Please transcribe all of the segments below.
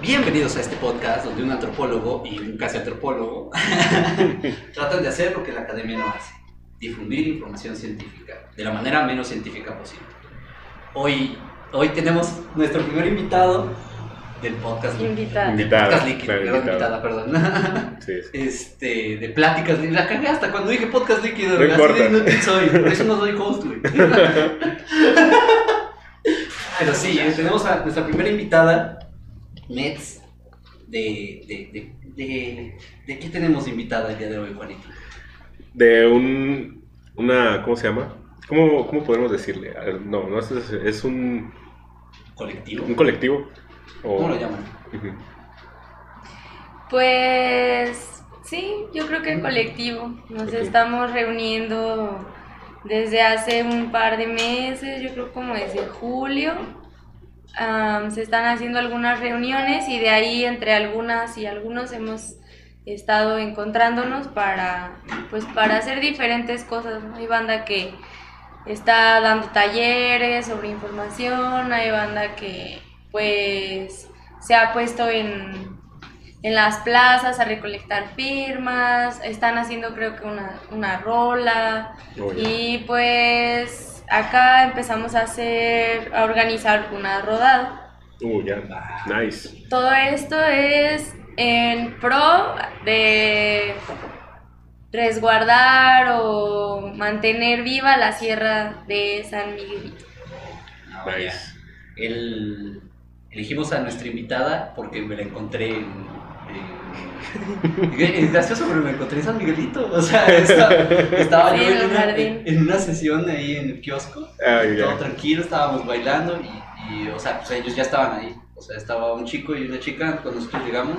Bienvenidos a este podcast donde un antropólogo y un casi antropólogo tratan de hacer lo que la academia no hace, difundir información científica de la manera menos científica posible. Hoy, hoy tenemos nuestro primer invitado del podcast. Invitada. Invitada. Podcast líquido, claro, perdón, invitada. invitada, perdón. Sí, sí. Este, de pláticas, la cagué hasta cuando dije podcast líquido, No importa. inútil soy, por eso no soy host, güey. Pero sí, eh, tenemos a nuestra primera invitada, Mets, de, de, de, de, de qué tenemos invitada el día de hoy, Juanito? De un. Una. ¿Cómo se llama? ¿Cómo, cómo podemos decirle? No, no es, es un, ¿Colectivo? un colectivo. O- ¿Cómo lo llaman? Pues sí, yo creo que el colectivo. Nos estamos reuniendo desde hace un par de meses, yo creo como desde julio. Am, se están haciendo algunas reuniones y de ahí entre algunas y algunos hemos estado encontrándonos para pues para hacer diferentes cosas. ¿no? Hay banda que está dando talleres sobre información, hay banda que pues se ha puesto en, en las plazas a recolectar firmas, están haciendo creo que una, una rola Oh, y pues acá empezamos a hacer, a organizar una rodada. Uh, ya. Nice. Todo esto es en pro de resguardar o mantener viva la sierra de San Miguelito. Nice. El- elegimos a nuestra invitada porque me la encontré en... en- Es gracioso, pero me encontré en San Miguelito. O sea, estaba, estaba Sí, yo en en un una, en una sesión ahí en el kiosco. Ah, Todo tranquilo, estábamos bailando y, y, o sea, pues ellos ya estaban ahí. O sea, estaba un chico y una chica cuando nosotros llegamos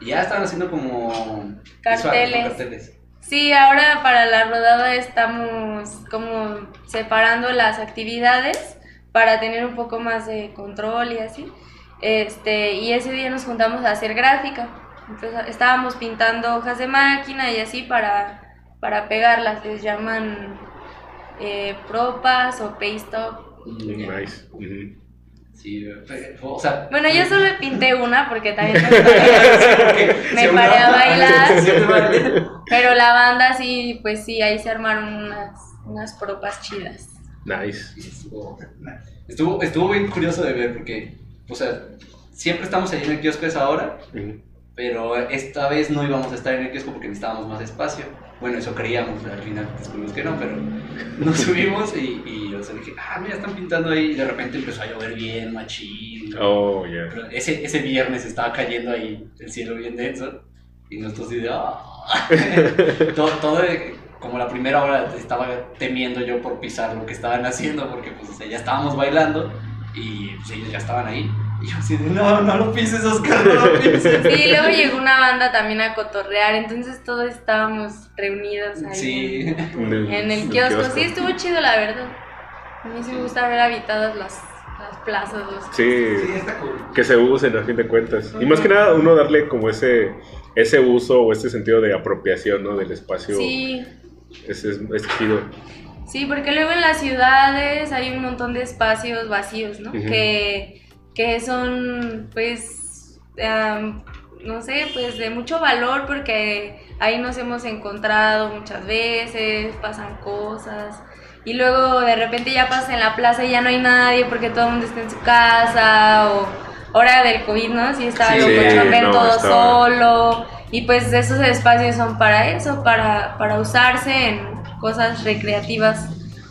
y ya estaban haciendo como... Carteles. visual, carteles. Sí, ahora para la rodada estamos como separando las actividades para tener un poco más de control y así. Este, y ese día nos juntamos a hacer gráfica. Entonces estábamos pintando hojas de máquina y así para, para pegarlas. Les llaman eh, propas o paste up. Nice. Sí, fue- o sea... Bueno, yo solo pinté una porque también me, me paré a bailar. Pero la banda sí, pues sí, ahí se armaron unas, unas propas chidas. Nice. Estuvo, estuvo, estuvo bien curioso de ver porque, o sea, siempre estamos ahí en el kiosco a esa hora, Ujú. Pero esta vez no íbamos a estar en el kiosco porque necesitábamos más espacio. Bueno, eso creíamos, al final descubrimos que no, pero nos subimos y, y o sea, dije, ah, mira, están pintando ahí y de repente empezó a llover bien, machín. Oh, ya. Pero ese, ese viernes estaba cayendo ahí el cielo bien denso y nosotros así de, "Ah". todo, todo como la primera hora estaba temiendo yo por pisar lo que estaban haciendo porque pues o sea, ya estábamos bailando y pues, ellos ya estaban ahí y yo así de, no, no lo pises Oscar, no lo pises. Sí, luego llegó una banda también a cotorrear, entonces todos estábamos reunidos ahí Sí, en, en el kiosco. Sí, estuvo chido, la verdad. A mí sí me gusta ver habitadas las, las plazas. Los... Sí. sí, está cool. Que se usen a fin de cuentas. Y más que nada, uno darle como ese, ese uso o ese sentido de apropiación, ¿no? Del espacio. Sí, Ese es, es chido. sí, porque luego en las ciudades hay un montón de espacios vacíos, ¿no? Que, que son, pues, no sé, pues de mucho valor porque ahí nos hemos encontrado muchas veces, pasan cosas. Y luego de repente ya pasas en la plaza y ya no hay nadie porque todo el mundo está en su casa o hora del COVID, ¿no? Sí, estaba Sí, no, todo estaba- solo. Y pues esos espacios son para eso, para, para usarse en cosas recreativas.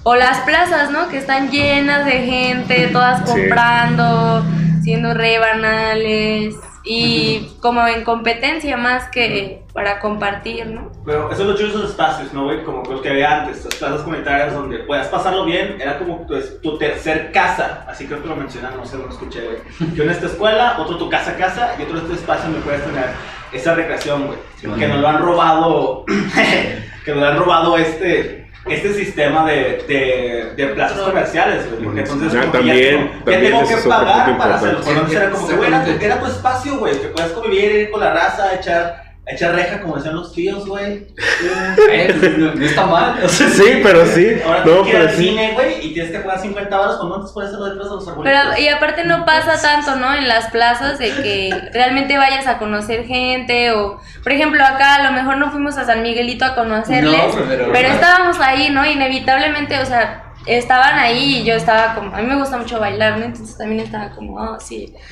O las plazas, ¿no? Que están llenas de gente, todas Sí. comprando, siendo re banales. Y como en competencia más que para compartir, ¿no? Pero eso es lo chido de esos espacios, ¿no, güey? Como los que había antes, las plazas comunitarias donde puedas pasarlo bien, era como tu, tu tercer casa, así creo que lo mencionaron, no sé, no lo escuché, güey. Yo en esta escuela, otro tu casa casa y otro este espacio donde puedes tener esa recreación, güey. Sí, que nos lo han robado, que nos lo han robado este, este sistema de, de, de plazas Control. comerciales, güey. Porque entonces Ah, como que también, ya, tengo- ya también tengo ese que pagar para hacerlo. importante. Por lo menos era como que, güey, era, tu- Exactamente. era tu espacio, güey, que puedes convivir, ir con la raza, echar Echa reja, como decían los tíos, güey. Eh, no, no está mal. o sea, Sí, pero sí. Ahora No, tienes que ir pero al sí. cine, güey, y tienes que pagar 50 baros cuando antes puedes hacerlo detrás de los arbolitos. Pero, y aparte no pasa tanto, ¿no? En las plazas de que realmente vayas a conocer gente o, por ejemplo, acá a lo mejor no fuimos a San Miguelito a conocerles, No, pero- pero estábamos ahí, ¿no? Inevitablemente, o sea, estaban ahí y yo estaba como, a mí me gusta mucho bailar, ¿no? Entonces también estaba como, oh, sí.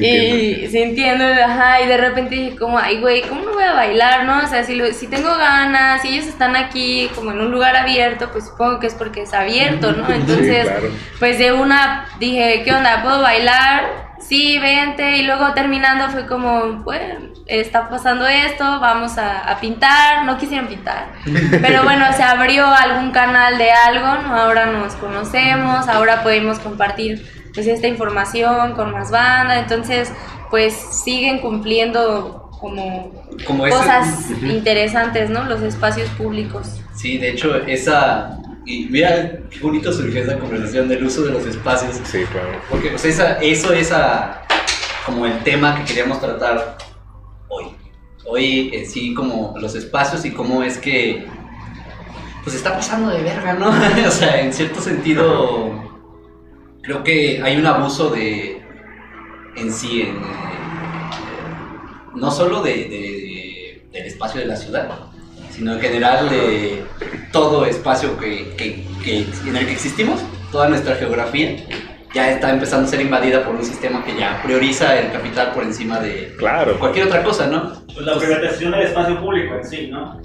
Y sí entiendo, ajá, y de repente dije como, ay, güey, ¿cómo no voy a bailar, no? O sea, si, lo- si tengo ganas, si ellos están aquí como en un lugar abierto, pues supongo que es porque es abierto, ¿no? Entonces, Sí, claro. pues de una dije, ¿qué onda? ¿Puedo bailar? Sí, vente. Y luego terminando fue como, bueno, está pasando esto, vamos a, a pintar. No quisieron pintar. Pero bueno, se abrió algún canal de algo, ¿no? Ahora nos conocemos, ahora podemos compartir pues esta información con más banda. Entonces, pues siguen cumpliendo como Como ese- cosas interesantes, ¿no? Los espacios públicos. Sí, de hecho, esa. Y mira qué bonito surgió esa conversación del uso de los espacios. Sí, claro. Porque pues esa, eso es a- como el tema que queríamos tratar hoy. Hoy eh, sí como los espacios y cómo es que pues está pasando de verga, ¿no? o sea, en cierto sentido creo que hay un abuso de en sí, en, eh, no solo de, de- de- del espacio de la ciudad, sino en general de todo espacio que, que- que- en el que existimos, toda nuestra geografía ya está empezando a ser invadida por un sistema que ya prioriza el capital por encima de Claro. cualquier otra cosa, ¿no? Pues la privatización del espacio público en sí, ¿no?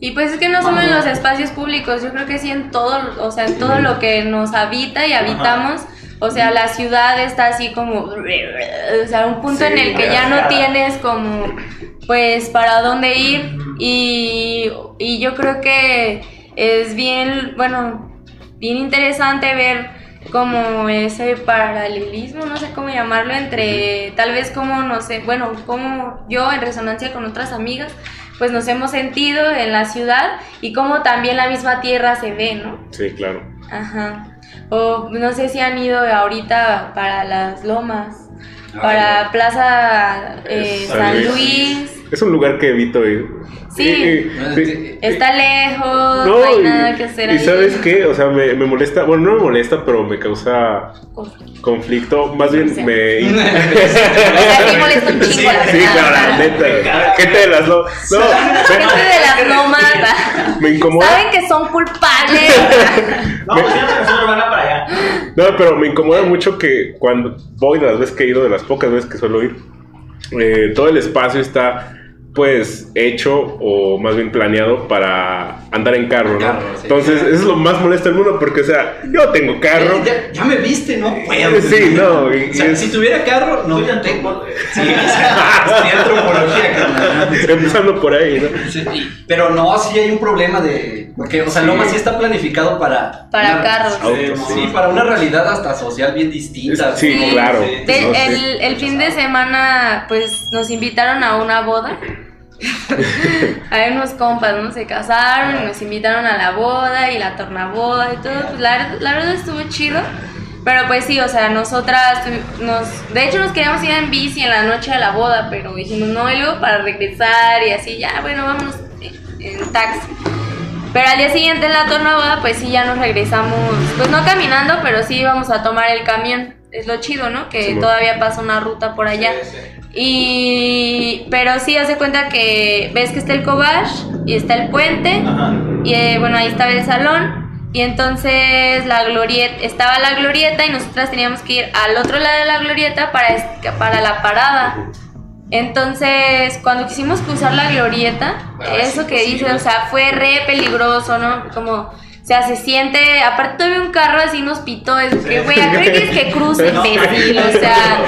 Y pues es que no solo en los espacios públicos, yo creo que sí en todo, o sea, en todo lo que nos habita y habitamos. O sea, la ciudad está así como, o sea, un punto Sí, en el que ya no tienes como, pues, para dónde ir. Y, y yo creo que es bien, bueno, bien interesante ver como ese paralelismo, no sé cómo llamarlo, entre tal vez como, no sé, bueno, como yo en resonancia con otras amigas, pues nos hemos sentido en la ciudad y como también la misma tierra se ve, ¿no? Sí, claro. Ajá. O no sé si han ido ahorita para las lomas, para Plaza eh, San Luis. Es un lugar que evito ir. Sí. Y- y- sí. Está lejos, no, No, hay y, nada que hacer y ahí. sabes qué, o sea, me, me molesta, bueno, no me molesta, pero me causa conflicto, más bien Sí. me... O sea, sí molesta un chingo, la Sí, verdad. claro, la neta, gente de las lomas, no, Gente de las lomas. me, me incomoda, Saben que son culpables. No, pues para allá. no, pero me incomoda mucho que cuando voy, de las veces que he ido, de las pocas veces que suelo ir, eh, todo el espacio está pues hecho o más bien planeado para andar en carro, ¿no? Carro, sí. Entonces, eso es lo más molesto del mundo porque, o sea, yo tengo carro. Eh, Ya, ya me viste, ¿no? Puedo. Sí, no, y- O sea, y es- si tuviera carro, no lo tengo. Sí, o sea, estudié antropología, carnal. Empezando por ahí, ¿no? Sí, pero no, sí hay un problema de. Porque, o sea, Sí. Loma sí está planificado para. Para una- carros. Autos, Sí, sí. para una realidad hasta social bien distinta. Sí, Sí. claro. Sí. De- No, sí. el, el fin de semana, pues nos invitaron a una boda. Hay unos compas, ¿no? Se casaron y nos invitaron a la boda y la tornaboda y todo. Pues la, la verdad estuvo chido. Pero pues sí, o sea, nosotras nos... De hecho nos queríamos ir en bici en la noche de la boda, pero dijimos no, y luego para regresar y así, ya, bueno, vámonos en, taxi. Pero al día siguiente en la tornaboda, pues sí, ya nos regresamos, pues no caminando, pero sí íbamos a tomar el camión. Es lo chido, ¿no? Que Sí, todavía pasa una ruta por allá. Sí, sí. Y... Pero sí, hace cuenta que ves que está el cobach y está el puente. Ajá. Y eh, bueno, ahí estaba el salón. Y entonces la glorieta, estaba la glorieta y nosotras teníamos que ir al otro lado de la glorieta para, para la parada. Entonces, cuando quisimos cruzar la glorieta, Ah, eso sí, que sí, dice, o sea, fue re peligroso, ¿no? Como, o sea, se siente, aparte todavía un carro así nos pitó, es que, güey, ¿a qué que cruce, imbécil? O sea,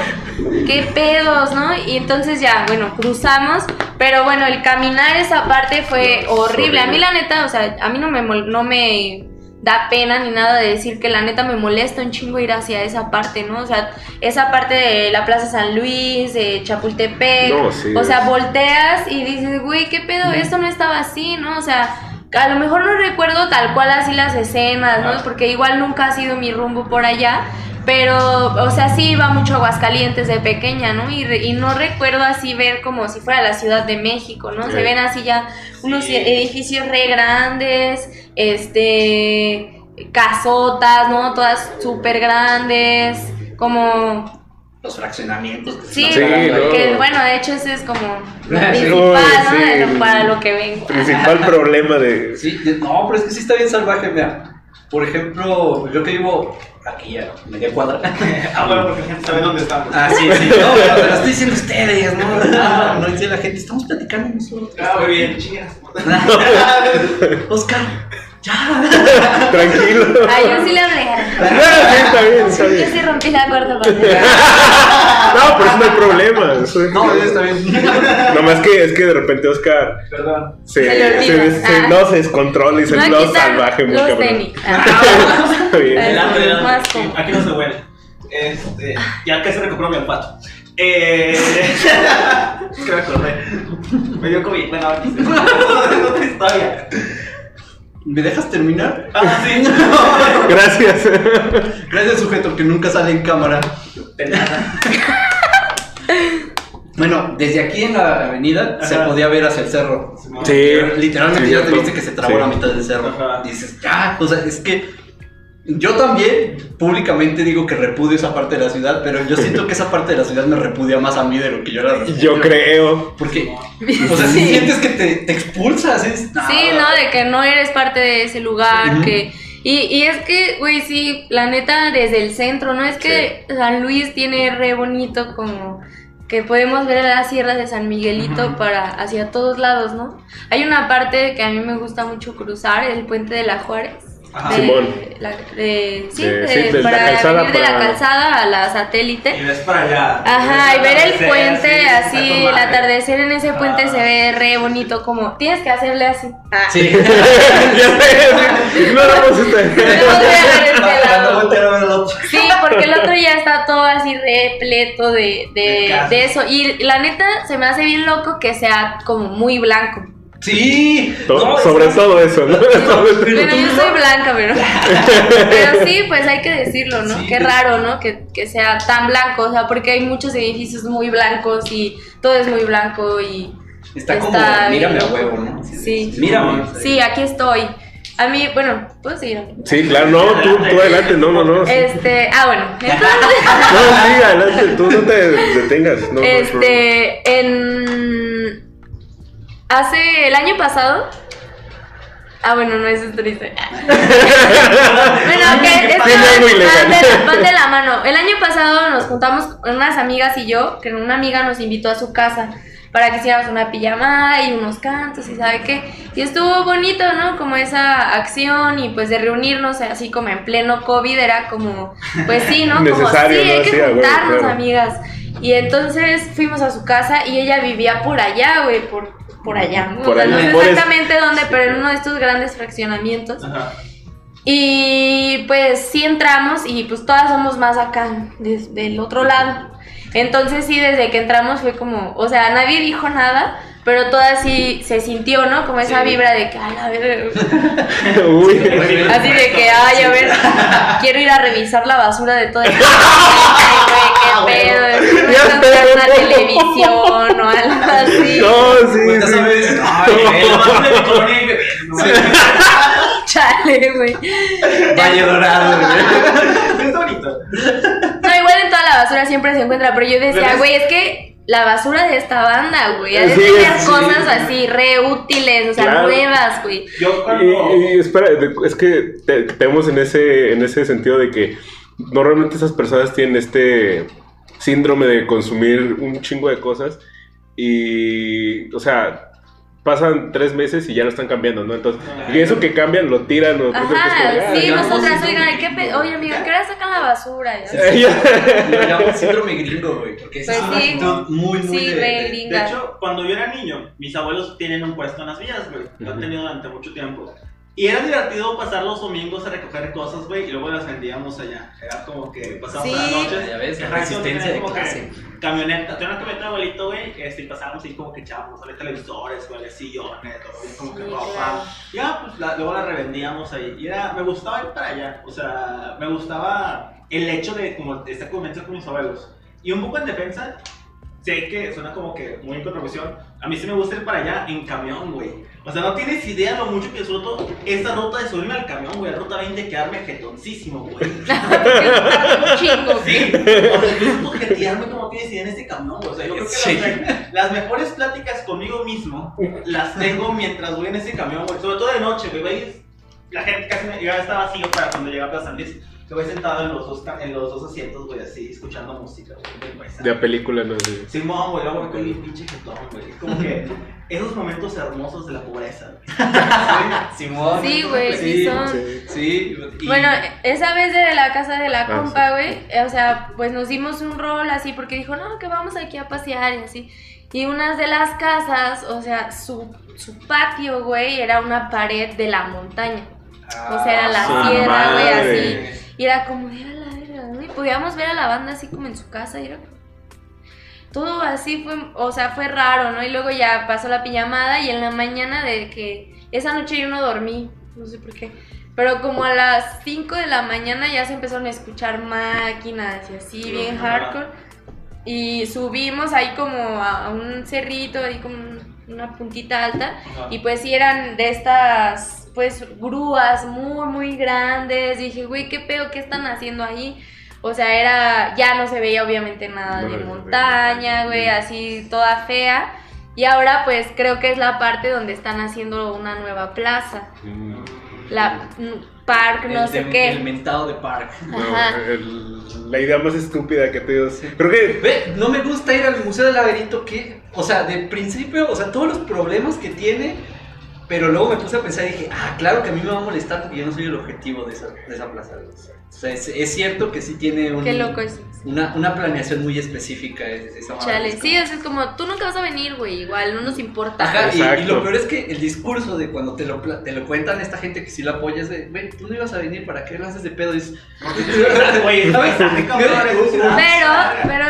qué pedos, ¿no? Y entonces ya, bueno, cruzamos, pero bueno, el caminar esa parte fue horrible. A mí la neta, o sea, a mí no me, no me da pena ni nada de decir que la neta me molesta un chingo ir hacia esa parte, ¿no? O sea, esa parte de la Plaza San Luis, de Chapultepec, No, sí, o sea, es- volteas y dices, güey, ¿qué pedo? Esto no estaba así, ¿no? O sea, a lo mejor no recuerdo tal cual así las escenas, ¿no? Porque igual nunca ha sido mi rumbo por allá. Pero, o sea, sí iba mucho a Aguascalientes de pequeña, ¿no? Y, re- y no recuerdo así ver como si fuera la Ciudad de México, ¿no? Sí. Se ven así ya unos Sí. edificios re grandes, este, casotas, ¿no? Todas súper grandes, como Los fraccionamientos. que se Sí, que bueno, de hecho ese es como lo Sí. principal, ¿no? sí. Para lo que ven. Principal problema de. Sí, de- no, pero es que sí está bien salvaje, mira. Por ejemplo, yo que vivo aquí a media cuadra. Ah, bueno, porque la gente sabe dónde estamos. Ah, sí, sí. No, pero lo estoy diciendo ustedes, ¿no? No, no dice la gente. Estamos platicando nosotros. Ah, muy bien, chingas. Oscar, ya. Tranquilo. Ah, yo sí le hablé. Sí, está bien, está Yo bien. sí rompí la cuarta pared. No, pero eso no hay problema. eso- No, está bien. Nomás que es que de repente Oscar Perdón. se, Se le se- se- Ah. no se descontrola y se No, lo salvaje muy los cabrón. tenis. Ah. Está bien. Es Adelante, adelante. más Aquí- no se huele. Este, ya que se recuperó mi olfato. Eh, es que me acordé. Me dio COVID. Bueno, aquí se es otra historia. ¿Me dejas terminar? Ah, sí. Gracias. Gracias, sujeto, que nunca sale en cámara. De nada. Bueno, desde aquí en la avenida se podía ver hacia el cerro. Sí. Literalmente Sí, ya te viste que se trabó Sí. la mitad del cerro. Ajá. Dices, ya, o sea, es que yo también públicamente digo que repudio esa parte de la ciudad, pero yo siento que esa parte de la ciudad me repudia más a mí de lo que yo la repudio. Yo creo. Porque, o sea, si Sí. sientes que te, te expulsas, es... Sí, ¿no? De que no eres parte de ese lugar, que... Y, y es que, güey, sí, la neta, desde el centro, ¿no? Es que San Luis tiene re bonito como que podemos ver las sierras de San Miguelito para hacia todos lados, ¿no? Hay una parte que a mí me gusta mucho cruzar, el puente de la Juárez. Ajá. de- Simón. la- de- sí, De- de- sí, de la para calzada venir de la calzada a la satélite. Y ves para allá. Ajá, y ver el puente así, el atardecer en ese puente Ah. se ve re bonito, como tienes que hacerle así. Ah. Sí. ya sé. Ignoramos este. Sí, porque el otro ya está todo así repleto de, De de eso. Y la neta se me hace bien loco que sea como muy blanco. Sí. To- No, es- sobre todo eso, ¿no? Bueno, yo soy blanca, pero. Pero sí, pues hay que decirlo, ¿no? Sí. Qué raro, ¿no? Que, que sea tan blanco, o sea, porque hay muchos edificios muy blancos y todo es muy blanco y. Está como, Está mírame a huevo. ¿no? Sí. Mírame. Sí, aquí estoy. A mí, bueno, ¿puedo seguir? Sí, claro, no, tú, tú adelante, no, no, no. Este, ah, bueno, entonces. No, sí, adelante, tú no te detengas. No, no. Este, en. Hace el año pasado. Ah, bueno, no, eso es triste. bueno, que es van, de la, mano. El año pasado nos juntamos unas amigas y yo, que una amiga nos invitó a su casa para que hiciéramos una pijamada y unos cantos y sabe qué. Y estuvo bonito, ¿no? Como esa acción y pues de reunirnos así como en pleno COVID era como, pues sí, ¿no? Como sí, hay que juntarnos, amigas. Y entonces fuimos a su casa y ella vivía por allá, güey, por, por allá. ¿no? Por O sea, no allá. sé exactamente dónde, pero en uno de estos grandes fraccionamientos. Ajá. Y pues sí entramos y pues todas somos más acá, des- del otro lado. Entonces sí, desde que entramos fue como, o sea, nadie dijo nada, pero todas sí se sintió, ¿no? Como esa Sí. vibra de que, ay, a ver, Uy. así de que, ay, a ver, quiero ir a revisar la basura de todo el Ay, güey, qué pedo, es que no sé. una televisión o algo así. No, sí, Volteas sí. Ay, "Ay, el vaso de mi colonia y bebé. No, Chale, güey. Valle Dorado, güey. No, igual en toda la basura siempre se encuentra, pero yo decía, güey, es que la basura de esta banda, güey, ha de Sí, tener sí. cosas así re útiles, o sea, Claro. nuevas, güey. Yo cuando. Y, y espera, es que te- tenemos en ese, en ese sentido de que normalmente esas personas tienen este síndrome de consumir un chingo de cosas y, o sea, pasan tres meses y ya no están cambiando, ¿no? Entonces, y eso que cambian lo tiran o Ajá, "Ah, sí, nosotras, no, sí, oigan, sí. ¿qué pe- oye, amiga, ¿qué hora sacan la basura? Y así. Lo llamo síndrome gringo, güey. Porque esa Pues es una sí. actitud muy, muy Sí, de- de- De hecho, cuando yo era niño, mis abuelos tienen un puesto en las villas, güey. Lo han tenido durante mucho tiempo. Y era divertido pasar los domingos a recoger cosas, güey, y luego las vendíamos allá. Era como que pasábamos Sí. las noches. Ya ves, la resistencia de como que clase. Camioneta, tenía una camioneta de abuelito, güey, este, y pasábamos ahí como que echábamos, había televisores, güey, sillones, todo, como que ropa. Ya, pues la- luego la revendíamos ahí. Y era, me gustaba ir para allá. O sea, me gustaba el hecho de como esta convivencia con mis abuelos. Y un poco en defensa, sé que suena como que muy en contribución. A mí sí me gusta ir para allá en camión, güey. O sea, no tienes idea lo mucho que disfruto esta ruta de subirme al camión, güey. La ruta 20 quedarme jetoncísimo, güey. chingo. Sí, o sea, yo disfruto jetearme como tienes idea en este camión, güey. O sea, yo creo que Sí. las, las mejores pláticas conmigo mismo las tengo mientras voy en ese camión, güey. Sobre todo de noche, güey. La gente casi me, ya está vacío para cuando llega a Plaza San Luis. Que voy sentado en los dos, en los dos asientos, güey, así, escuchando música, güey. De película, no sé. Simón, güey, luego me quedo bien pinche jetón, güey. Es como que esos momentos hermosos de la pobreza. Simón. Sí, güey, sí son. Sí. Sí. y- Bueno, esa vez de la casa de la Ah, compa, sí. güey, o sea, pues nos dimos un rol así porque dijo, no, que vamos aquí a pasear y así. Y unas de las casas, o sea, su, su patio, güey, era una pared de la montaña. O sea, era la Ah, sierra, güey, así. Y era como, era la verga, güey. Podíamos ver a la banda así como en su casa y era como- Todo así fue, o sea, fue raro, ¿no? Y luego ya pasó la pijamada y en la mañana de que esa noche yo no dormí, no sé por qué. Pero como a las 5 de la mañana ya se empezaron a escuchar máquinas y así, bien hardcore. Y subimos ahí como a, un cerrito, ahí como un- una puntita alta. Y pues sí eran de estas, pues, grúas muy, muy grandes. Dije, güey, ¿qué pedo? ¿Qué están haciendo ahí? O sea, era, ya no se veía obviamente nada No, de no, montaña, no. güey, así toda fea. Y ahora pues creo que es la parte donde están haciendo una nueva plaza. Mm, La mm, park, no el sé de- qué. El mentado de Park. el- la idea más estúpida que te dio. Creo que. Ve, no me gusta ir al Museo del Laberinto que, o sea, de principio, o sea, todos los problemas que tiene, pero luego me puse a pensar y dije, ah, claro que a mí me va a molestar porque yo no soy el objetivo de esa, de esa plaza. O sea, es, es cierto que sí tiene un- Qué loco es. Una, una planeación muy específica es- esa Chale, es sí, como- o sea, es como, tú nunca vas a venir, güey, igual, no nos importa. Ajá, y, lo peor es que el discurso de cuando te lo, te lo cuentan esta gente que sí la apoya es de, güey, tú no ibas a venir, ¿para qué lo haces de pedo? Y es, Pero, pero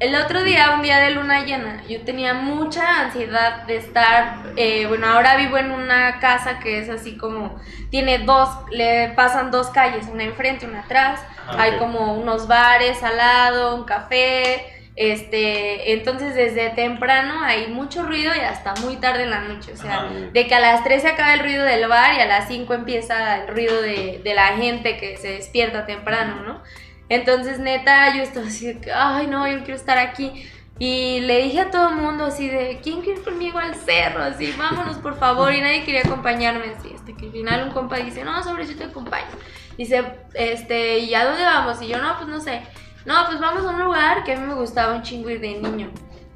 el, otro día, un día de luna llena, yo tenía mucha ansiedad de estar, eh, bueno, ahora vivo en una casa que es así como, tiene dos, le pasan dos calles, una enfrente, una atrás, Ajá, hay como unos bares al lado, un café, este, entonces desde temprano hay mucho ruido y hasta muy tarde en la noche, o sea, de que a las 3 se acaba el ruido del bar y a las 5 empieza el ruido de, de la gente que se despierta temprano, ¿no? Entonces, neta, yo estaba así de que, ay, no, yo quiero estar aquí. Y le dije a todo el mundo así de, ¿quién quiere ir conmigo al cerro? Así, vámonos, por favor. Y nadie quería acompañarme así. Hasta que al final un compa dice, no, sobre yo te acompaño. Dice, este, ¿y a dónde vamos? Y yo, no, pues no sé. No, pues vamos a un lugar que a mí me gustaba un chingo ir de niño.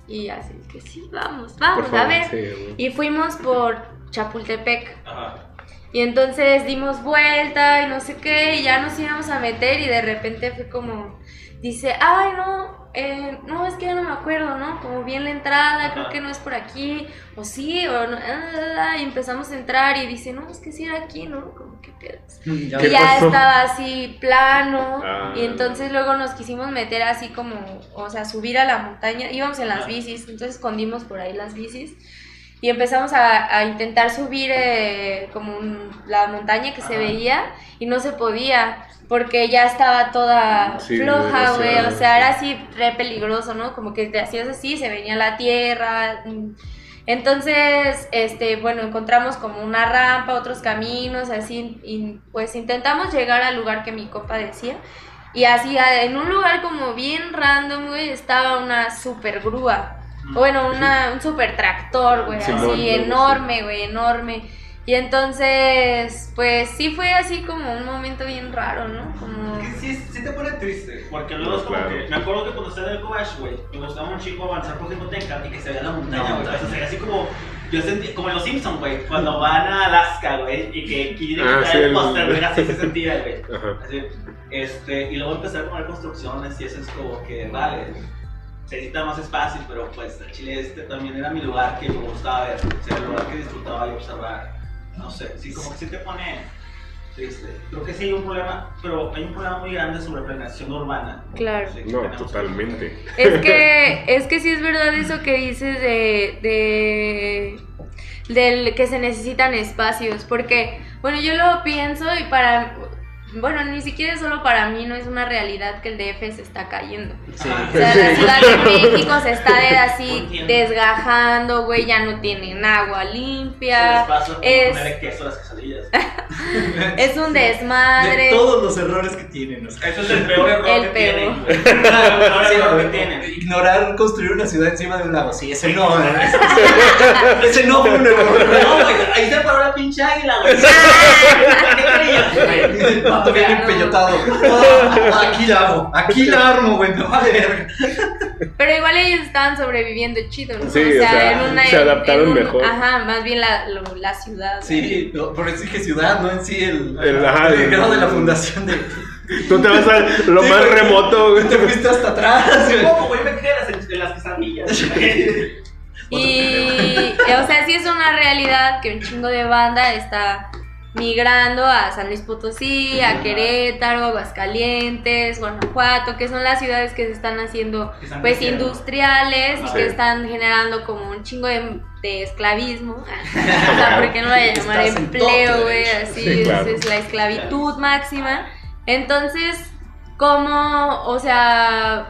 Y así que sí, vamos, vamos, Por a favor, ver. sí. Y fuimos por Chapultepec. Ajá. Y entonces dimos vuelta y no sé qué, y ya nos íbamos a meter y de repente fue como, dice, ay no, eh, no, es que ya no me acuerdo, ¿no? Como bien la entrada, creo que no es por aquí, o sí, o no, ah, y empezamos a entrar y dice, no, es que sí era aquí, ¿no? Como que ya ¿Qué Y ya pasó? estaba así plano Ah. y entonces luego nos quisimos meter así como, o sea, subir a la montaña, íbamos en las bicis, entonces escondimos por ahí las bicis y empezamos a, a intentar subir eh, como un- la montaña que se veía y no se podía porque ya estaba toda Sí, floja, güey, o sea, era así re peligroso, ¿no? Como que te hacías así, se venía la tierra. mm. Entonces, este, bueno, encontramos como una rampa, otros caminos, así, y pues intentamos llegar al lugar que mi copa decía. Y así, en un lugar como bien random, güey, estaba una super grúa. Bueno, una, un super tractor, güey, Sí, así, no, no, enorme, güey, enorme. Y entonces, pues sí fue así como un momento bien raro, ¿no? Como... Que sí, sí te pone triste, porque luego es como Claro. que, me acuerdo que cuando estaba en el Cobash, güey, me gustaba un chico avanzar por Jicoteca y que se veía la montaña, No, güey, o sea, así como, yo sentí, como en los Simpsons, güey, cuando van a Alaska, güey, y que quieren Ah, quitar sí, el póster, güey, así se sentía, güey. Así, este, y luego empezar a poner construcciones y eso es como que, vale, se necesita más espacio, pero pues el Chile este también era mi lugar que me gustaba ver, o sea, el lugar que disfrutaba y observar, no sé, sí, como que sí te pone triste. Creo que sí hay un problema, pero hay un problema muy grande sobre planeación urbana. Claro. Sí, No, totalmente. Es que, es que sí es verdad eso que dices de, de del que se necesitan espacios, porque, bueno, yo lo pienso y para, bueno, ni siquiera es solo para mí, no es una realidad que el DF se está cayendo. Sí. O sea, la Ciudad de México se está de- así desgajando, güey, ya no tienen agua Se les limpia, pasa por es- ponerle queso a las es un De desmadre. todos los errores que tienen. Eso es el peor error El que peor. tienen. güey. El peor Sí, error que tienen. Ignorar construir una ciudad encima de un lago. Sí, ese no. ese no fue un error. No, güey, ahí se paró la pinche águila, güey. ¿Qué creías, güey? El pato bien No. empellotado. Ah, aquí la hago. Aquí la armo, güey. Me vale verga. Pero igual ellos estaban sobreviviendo chido, ¿no? Sí, o sea, se adaptaron mejor. Ajá, más bien la, lo- la ciudad. Sí, no, por eso dije ciudad, no en sí el, El- ajá, el el- grado de la fundación de. Tú te vas a lo Sí, más güey. remoto, güey. Te fuiste hasta atrás, güey. ¿Cómo, güey? Me quedé en las, en las quesadillas. Y, o sea, sí es una realidad que un chingo de banda está migrando a San Luis Potosí, a Querétaro, Aguascalientes, Guanajuato, que son las ciudades que se están haciendo están pues creciendo. industriales y Sí. que están generando como un chingo de, de esclavismo. o sea, ¿por qué no lo voy a llamar empleo, güey? Así Sí, es, claro. es la esclavitud máxima. Entonces, ¿cómo, o sea,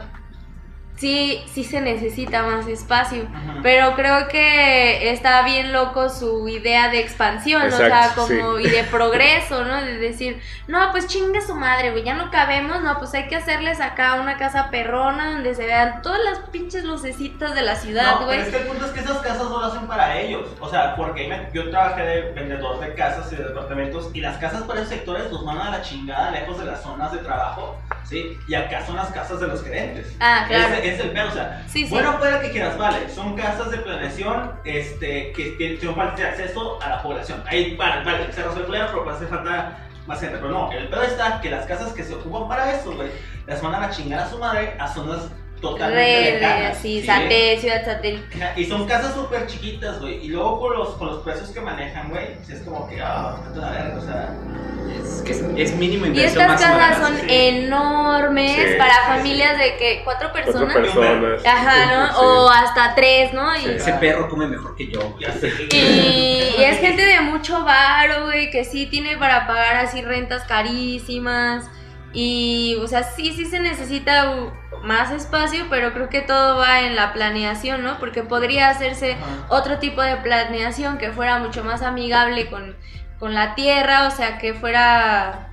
sí, sí se necesita más espacio? Ajá. Pero creo que está bien loco su idea de expansión, o sea, como y de progreso, ¿no? De decir, no, pues chingue su madre, güey, ya no cabemos, no, pues hay que hacerles acá una casa perrona donde se vean todas las pinches lucecitas de la ciudad, No, güey. pero es que el punto es que esas casas no lo hacen para ellos. O sea, porque yo trabajé de vendedor de casas y de departamentos y las casas para esos sectores los mandan a la chingada lejos de las zonas de trabajo, ¿sí? Y acá son las casas de los gerentes. Ah, claro. Ese es el pedo, o sea, Sí, sí. bueno, fuera que quieras, vale, son casas de planeación este, que, tienen falta de acceso a la población. Ahí, vale, vale, se resuelve el problema, pero hace falta más gente. Pero no, el pedo está que las casas que se ocupan para eso, güey, las mandan a chingar a su madre a zonas totalmente lejanas. sí, ¿sí? satélite, ciudad satélite. Ajá, Y son casas súper chiquitas, güey. Y luego con los, con los precios que manejan, güey, es como que, ah, verga, o sea. Es, que es, es mínimo Y estas casas son sí. enormes Sí, para sí, sí. familias de que cuatro Cuatro personas. personas. Ajá, ¿no? Sí. O hasta tres, ¿no? Y. Ese perro come mejor que yo. Ya sé. Y, y es gente de mucho varo, güey, que sí tiene para pagar así rentas carísimas. Y, o sea, sí, sí se necesita más espacio, pero creo que todo va en la planeación, ¿no? Porque podría hacerse otro tipo de planeación que fuera mucho más amigable con, con la tierra, o sea, que fuera,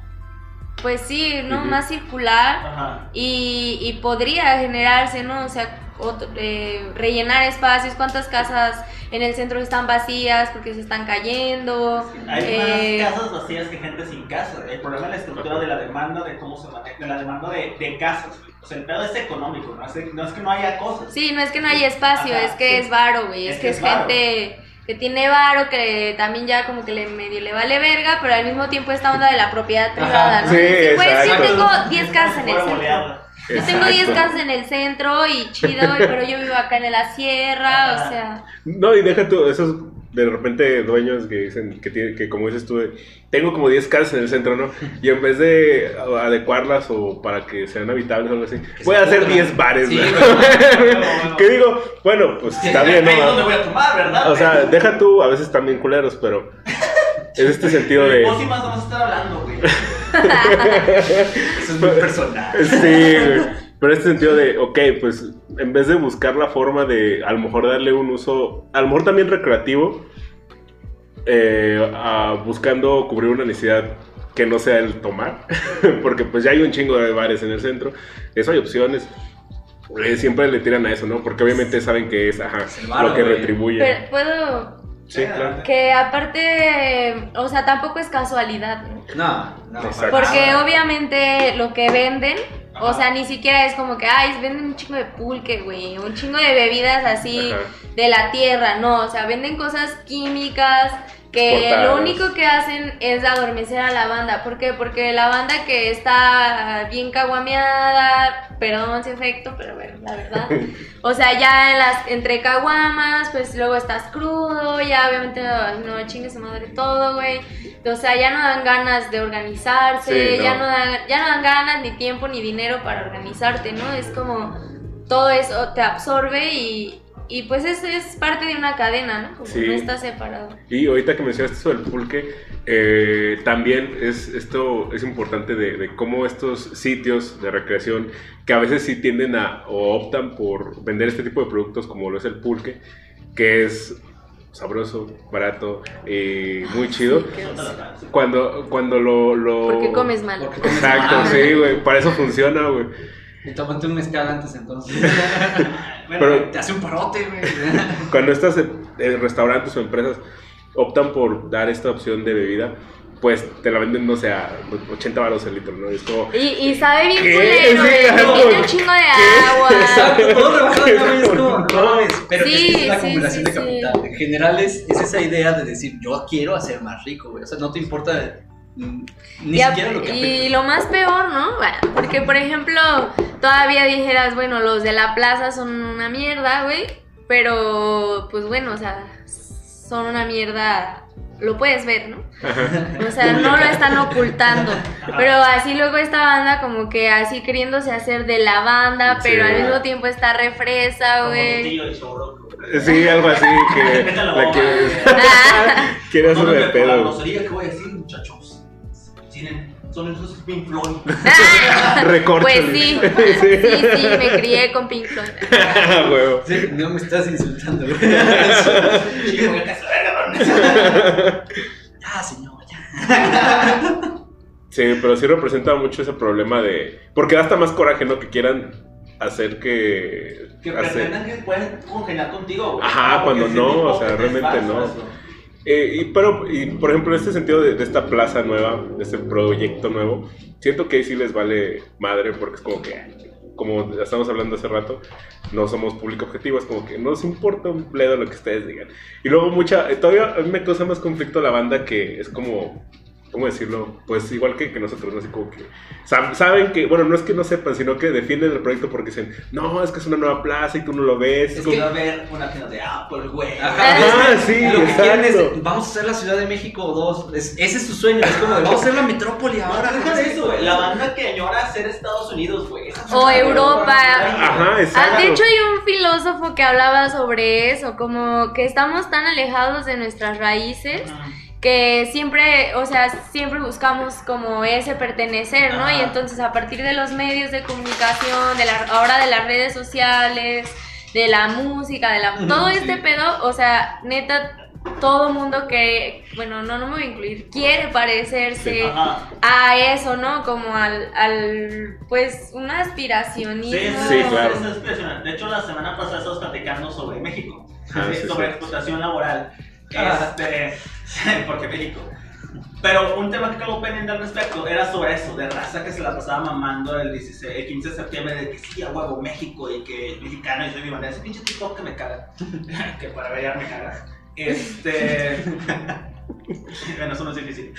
pues sí, ¿no? Más circular Ajá. y, y podría generarse, ¿no? O sea, otro- eh, rellenar espacios, cuántas casas en el centro están vacías porque se están cayendo. Hay eh, más casas vacías que gente sin casa. El problema es la estructura de la demanda, de cómo se maneja, de la demanda de, de casas. O sea, el pedo es económico, no es, no es que no haya cosas. Sí, no es que no haya espacio, Ajá, es que sí. es varo, güey, es, Es que es varo. gente que tiene varo, que también ya como que le medio le vale verga, pero al mismo tiempo esta onda de la propiedad privada, ¿no? sí, sí exacto. tengo 10 casas en el centro. Yo tengo 10 Exacto. casas en el centro y chido, pero yo vivo acá en la sierra, o sea... No, y deja tú, esos de repente dueños que dicen que, tiene, que como dices tú, tengo como 10 casas en el centro, ¿no? Y en vez de adecuarlas o para que sean habitables o algo así, Que voy a hacer pudran. 10 bares, Sí, ¿no? güey. que digo, bueno, pues está bien, ¿no? voy a tomar, ¿verdad? O sea, deja tú, a veces bien culeros, pero es este sentido de... Vos y más vamos a estar hablando, güey. Eso es muy personal. Sí, güey. Pero en este sentido de, ok, pues en vez de buscar la forma de a lo mejor darle un uso, a lo mejor también recreativo, eh, a- buscando cubrir una necesidad que no sea el tomar, porque pues ya hay un chingo de bares en el centro, eso hay opciones. Eh, siempre le tiran a eso, ¿no? Porque obviamente saben que es ajá, lo que güey. retribuye. Pero puedo... sí, claro. Que aparte, o sea, tampoco es casualidad, ¿no? No, Porque nada. obviamente lo que venden, o sea, ni siquiera es como que, ay, venden un chingo de pulque, güey, un chingo de bebidas así Ajá. de la tierra, no, o sea, venden cosas químicas que lo único que hacen es adormecer a la banda. ¿Por qué? Porque la banda que está bien caguameada, perdón si efecto, pero bueno, la verdad. O sea, ya en las, entre caguamas, pues luego estás crudo, ya obviamente ay, no chingue su madre todo, güey. O sea, ya no dan ganas de organizarse, Sí, no. ya, no dan, ya no dan ganas ni tiempo ni dinero para organizarte, ¿no? Es como todo eso te absorbe y, y pues es, es parte de una cadena, ¿no? Como Sí. no está separado. Y ahorita que mencionaste eso del pulque, eh, también es esto es importante de, de cómo estos sitios de recreación que a veces sí tienden a o optan por vender este tipo de productos como lo es el pulque, que es sabroso, barato y muy chido. Sí. Cuando, cuando lo, lo... Porque comes mal. Exacto, sí, güey, para eso funciona, güey. Y tómate un mezcal antes entonces. Bueno, Pero- Te hace un parote, güey. Cuando estas eh, eh, restaurantes o empresas optan por dar esta opción de bebida, pues te la venden, no sé, a 80 baros el litro, ¿no? Es como... Y, y sabe bien culero, eh, algo- tiene un chingo de agua. Exacto, todo rebajado de una vez, como, no mames. Pero Sí, es que es la sí, acumulación sí, de capital. En general es, es esa idea de decir, yo quiero hacer más rico, güey. O sea, no te importa ni Y siquiera lo que y lo más peor, ¿no? Bueno, porque por ejemplo, todavía dijeras, bueno, los de la plaza son una mierda, güey, pero pues bueno, o sea, son una mierda, lo puedes ver, ¿no? O sea, no lo están ocultando, pero así luego esta banda como que así queriéndose hacer de la banda, pero Sí. al mismo tiempo está refresa, güey. Sí, algo así que la la bomba. quiere, Ah, quiere No hacer de la pedo. grosería que voy a decir, muchachos. Tienen, son esos Pink Floyd. ah. Pues sí, sí, sí, me crié con Pink Floyd. Huevo. Sí, no me estás insultando. Chico, verga, ya, señor, ya. Sí, pero sí representa mucho ese problema de... Porque da hasta más coraje, ¿no? Que quieran hacer que... Que hacer- pretendan que pueden congeniar contigo, güey. Ajá, Ah, cuando no, o sea, realmente no. Eh, y, pero, y, por ejemplo, en este sentido de, esta plaza nueva, de este proyecto nuevo, siento que ahí sí les vale madre porque es como que, como ya estamos hablando hace rato, no somos público objetivo, es como que no nos importa un bledo lo que ustedes digan. Y luego mucha, eh, todavía a mí me causa más conflicto la banda que es como, ¿cómo decirlo? Pues igual que, que nosotros, ¿no? Así como que sab- saben que, bueno, no es que no sepan, sino que defienden el proyecto porque dicen, no, es que es una nueva plaza y tú no lo ves. Es como- que va a haber una tienda de Apple, güey. Ajá. Ah, Es- sí, lo que quieren exacto. es, vamos a hacer la Ciudad de México 2. Es- ese es su sueño, es como de, vamos a hacer la metrópoli ahora. Deja de eso, güey. La banda que añora ser Estados Unidos, güey. Esa es O Europa. Ajá, Ah, exacto. de hecho hay un filósofo que hablaba sobre eso, como que estamos tan alejados de nuestras raíces Ajá. Que siempre, o sea, siempre buscamos como ese pertenecer, ¿no? Ajá. Y entonces a partir de los medios de comunicación, de la, ahora de las redes sociales, de la música, de la, todo sí. este pedo, o sea, neta, todo mundo que, bueno, no, no me voy a incluir, quiere parecerse a eso, ¿no? Como al, al pues, un aspiracionismo. Sí, Sí, claro. Es. De hecho, la semana pasada estamos platicando sobre México. Ah, sobre sí. explotación laboral. Ah. Este, porque México. Pero un tema que caló pendiente al respecto era sobre eso, de raza que se la pasaba mamando el, 16, el 15 de septiembre, de que sí, a huevo, México, y que mexicano, y soy mi bandera. Ese pinche TikTok que me caga. que para variar me caga. Este. bueno, eso no es difícil.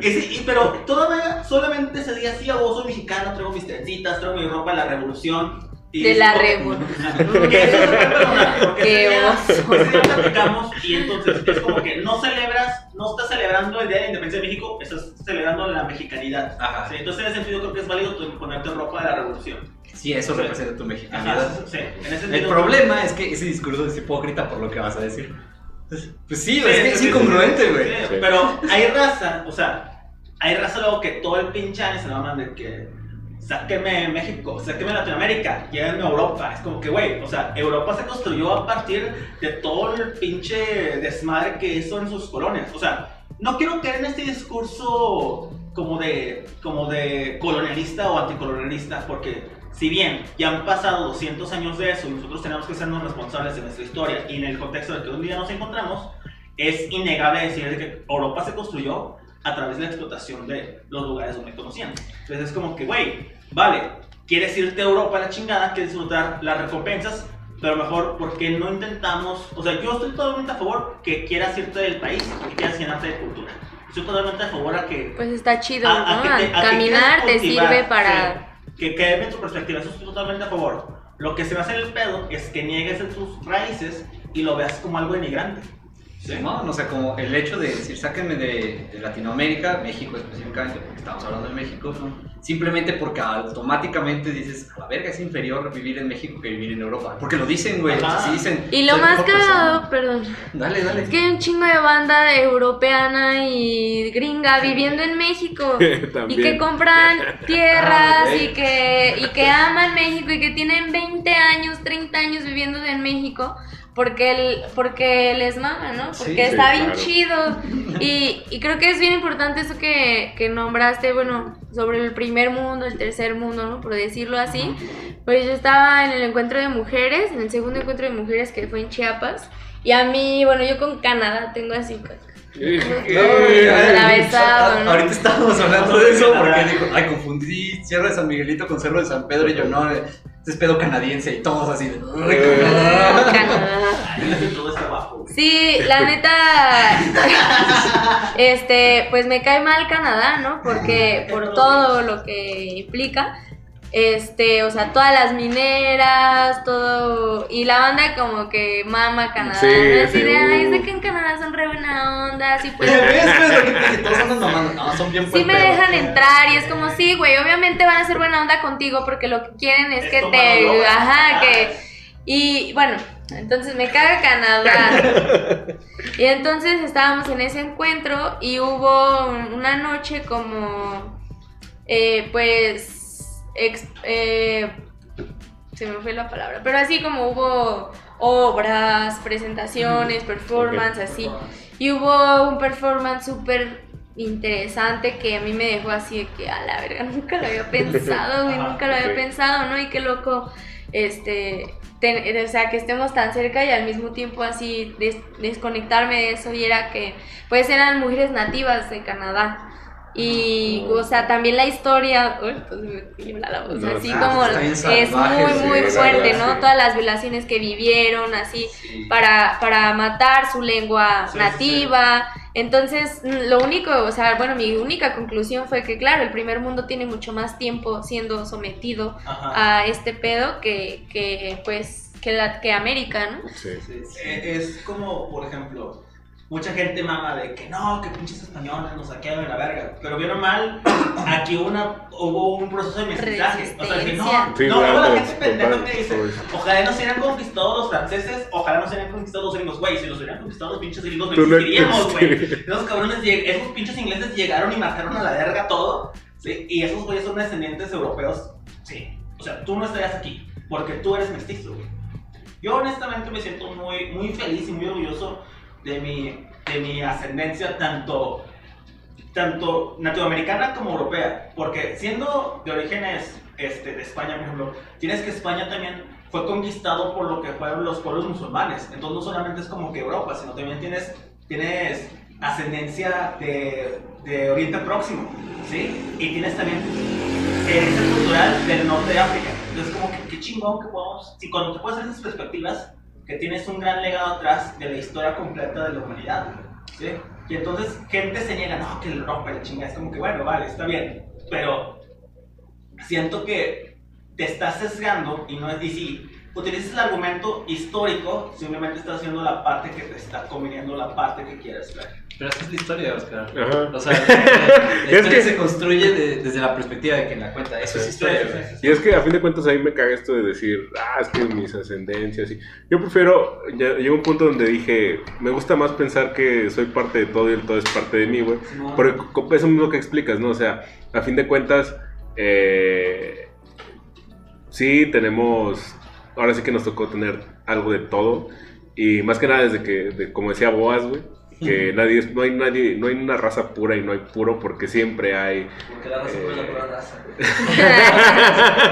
Y sí, pero todavía solamente ese día sí, a vos soy mexicano, traigo mis trencitas, traigo mi ropa de la revolución. De la revolución. Qué oso. y entonces es como que no celebras, no estás celebrando el Día de la Independencia de México, estás celebrando la mexicanidad. Ajá. Sí, entonces en ese sentido creo que es válido tu- ponerte ropa de la revolución. Sí, eso representa tu Ajá, mexicanidad. sí, en ese El problema es que ese discurso es hipócrita por lo que vas a decir. Pues sí, Sí, es que es incongruente, sí, güey. sí, Sí. Pero hay raza, o sea, hay raza luego que todo el pinche año se la mandan de que sáqueme México, sáqueme Latinoamérica, llévenme a Europa. Es como que, güey, o sea, Europa se construyó a partir de todo el pinche desmadre que hizo en sus colonias. O sea, no quiero caer en este discurso como de, como de colonialista o anticolonialista, porque si bien ya han pasado 200 años de eso y nosotros tenemos que sernos responsables de nuestra historia y en el contexto de que un día nos encontramos, es innegable decir de que Europa se construyó a través de la explotación de los lugares donde conocían. Entonces es como que, güey, vale, quieres irte a Europa a la chingada, quieres disfrutar las recompensas, pero mejor, ¿por qué no intentamos? O sea, yo estoy totalmente a favor que quieras irte del país, que quieras llenarte de cultura. Estoy totalmente a favor a que Pues está chido, A- a ¿no? que te- a que Caminar quieras te sirve para... que quede en tu perspectiva, eso estoy totalmente a favor. Lo que se me hace el pedo es que niegues en tus raíces y lo veas como algo denigrante. Simón, o sea, como el hecho de decir, sáquenme de, de Latinoamérica, México específicamente, porque estamos hablando de México, simplemente porque automáticamente dices, a la verga es inferior vivir en México que vivir en Europa. Porque lo dicen, güey, Ajá. así dicen. Y lo "Soy más mejor persona". cagado, perdón, Dale, dale. es que hay un chingo de banda europeana y gringa viviendo en México. Y También. que compran tierras Ah, y, que, y que aman México y que tienen 20 años, 30 años viviendo en México porque, el, porque les mama, ¿no? Sí, Porque sí, está bien claro. chido. Y, y creo que es bien importante eso que, que nombraste, bueno, sobre el primer mundo, el tercer mundo, ¿no? Por decirlo así. Pues yo estaba en el encuentro de mujeres, en el segundo encuentro de mujeres que fue en Chiapas. Y a mí, bueno, yo con Canadá tengo así Eh, atravesado, ¿no? Ahorita estábamos hablando de eso porque dijo, ay, confundí Cerro de San Miguelito con Cerro de San Pedro y yo no, este es pedo canadiense y todos así de. Sí, la neta, este, pues me cae mal Canadá, ¿no? Porque por todo lo que implica, este, o sea, todas las mineras, todo, y la banda como que mama Canadá, Sí, ¿no? Así sí, de, ay, uh. sé que en Canadá son re buena onda, así pues... Pero ves, ves lo que te dije, todos andan mamando, no, son bien Sí me dejan entrar y es como, sí, güey, obviamente van a ser buena onda contigo porque lo que quieren es Es que te... droga. Ajá, Ah. que... Y bueno, entonces me caga Canadá. y entonces estábamos en ese encuentro y hubo una noche como, eh, pues, ex- eh, se me fue la palabra, pero así como hubo obras, presentaciones, performance, así. Y hubo un performance súper interesante que a mí me dejó así de que a la verga nunca lo había pensado, güey, nunca lo había pensado, ¿no? Y qué loco, este, ten- o sea, que estemos tan cerca y al mismo tiempo así des- desconectarme de eso y era que, pues eran mujeres nativas de Canadá. Y, o sea, también la historia, uy, pues me tiembla la voz, No, así como es muy, sí, muy fuerte, verdad, ¿no? sí. Todas las violaciones que vivieron, así, Sí. para, para matar su lengua Sí, sí, nativa. Entonces, lo único, o sea, bueno, mi única conclusión fue que, claro, el primer mundo tiene mucho más tiempo siendo sometido Ajá. a este pedo que, que pues, que, la, que América, ¿no? Sí. Sí, sí. Eh, Es como, por ejemplo, mucha gente mama de que no, que pinches españoles nos saquearon de la verga. Pero bien o mal, aquí una, hubo un proceso de mestizaje. O sea, que no. Sí, no, luego la gente pendeja que dice, ojalá nos hubieran conquistado los franceses, ojalá nos hubieran conquistado los gringos. Güey, si nos hubieran conquistado los pinches gringos, no existiríamos, güey. Esos cabrones, esos pinches ingleses llegaron y marcaron a la verga todo. ¿sí? Y esos güeyes son descendientes europeos. Sí. O sea, tú no estarías aquí porque tú eres mestizo, güey. Yo honestamente me siento muy, muy feliz y muy orgulloso de mi, de mi ascendencia tanto, tanto latinoamericana como europea. Porque siendo de orígenes este, de España, por ejemplo, tienes que España también fue conquistado por lo que fueron los pueblos musulmanes. Entonces no solamente es como que Europa, sino también tienes, tienes ascendencia de, de Oriente Próximo, ¿sí? Y tienes también herencia cultural del norte de África. Entonces como que qué chingón que podamos, si cuando te puedes hacer esas perspectivas, que tienes un gran legado atrás de la historia completa de la humanidad, ¿sí? Y entonces gente se niega, no, que Europa, la chingada, es como que bueno, vale, está bien, pero siento que te estás sesgando y no es, si utilizas el argumento histórico, simplemente estás haciendo la parte que te está conveniendo, la parte que quieres ver. Pero esa es la historia, Oscar. Ajá. O sea, la Es historia que- se construye de- desde la perspectiva de quien la cuenta. Eso es historia. Y es que a fin de cuentas a mí me caga esto de decir, ah, es que mis ascendencias y yo prefiero, ya llegó un punto donde dije, me gusta más pensar que soy parte de todo y el todo es parte de mí, güey. Porque co- eso mismo que explicas, ¿no? O sea, a fin de cuentas, eh, sí tenemos, ahora sí que nos tocó tener algo de todo. Y más que nada desde que, de- como decía Boas, güey, que nadie, es- no hay nadie, no hay una raza pura y no hay puro porque siempre hay... Porque la raza no es la pura raza.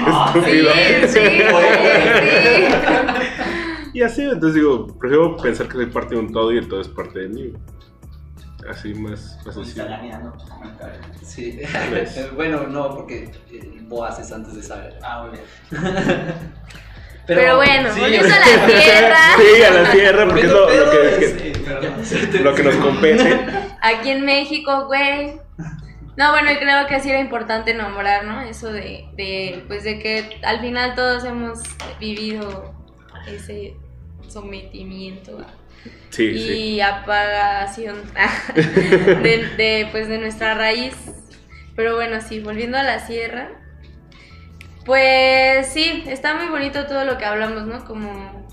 Ah, Sí, Estúpido. sí, güey, sí. Y así, entonces digo, prefiero pensar que soy parte de un todo y el todo es parte de mí. Así más, más Está así. comentarios. Sí. ¿Ves? bueno, no, porque el Boas es antes de saber. Ah, muy bien. Pero bueno, sí, volviendo a la tierra. Sí, a la tierra, porque es lo, lo que, que- Sí, perdón. lo que nos compete. Aquí en México, güey. No, bueno, y creo que sí era importante nombrar, ¿no? Eso de, de, pues de que al final todos hemos vivido ese sometimiento Sí, y sí. apagación de, de, pues, de nuestra raíz. Pero bueno, sí, volviendo a la sierra. Pues sí, está muy bonito todo lo que hablamos, ¿no? Como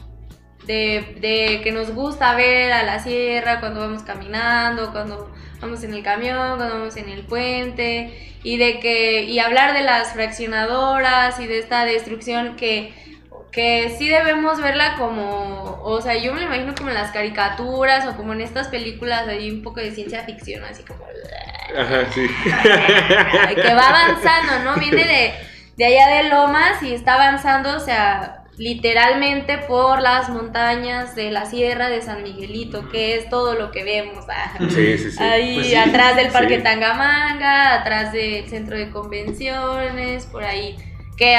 de, de que nos gusta ver a la sierra cuando vamos caminando, cuando vamos en el camión, cuando vamos en el puente, y de que, y hablar de las fraccionadoras y de esta destrucción que, que sí debemos verla como, o sea, yo me lo imagino como en las caricaturas o como en estas películas hay un poco de ciencia ficción, así como Ajá, sí. que va avanzando, ¿no? Viene de, de allá de Lomas y está avanzando, o sea, literalmente por las montañas de la Sierra de San Miguelito, que es todo lo que vemos. ah. Sí, sí, sí. Ahí Pues atrás del Parque. Tangamanga, atrás del centro de convenciones, por ahí que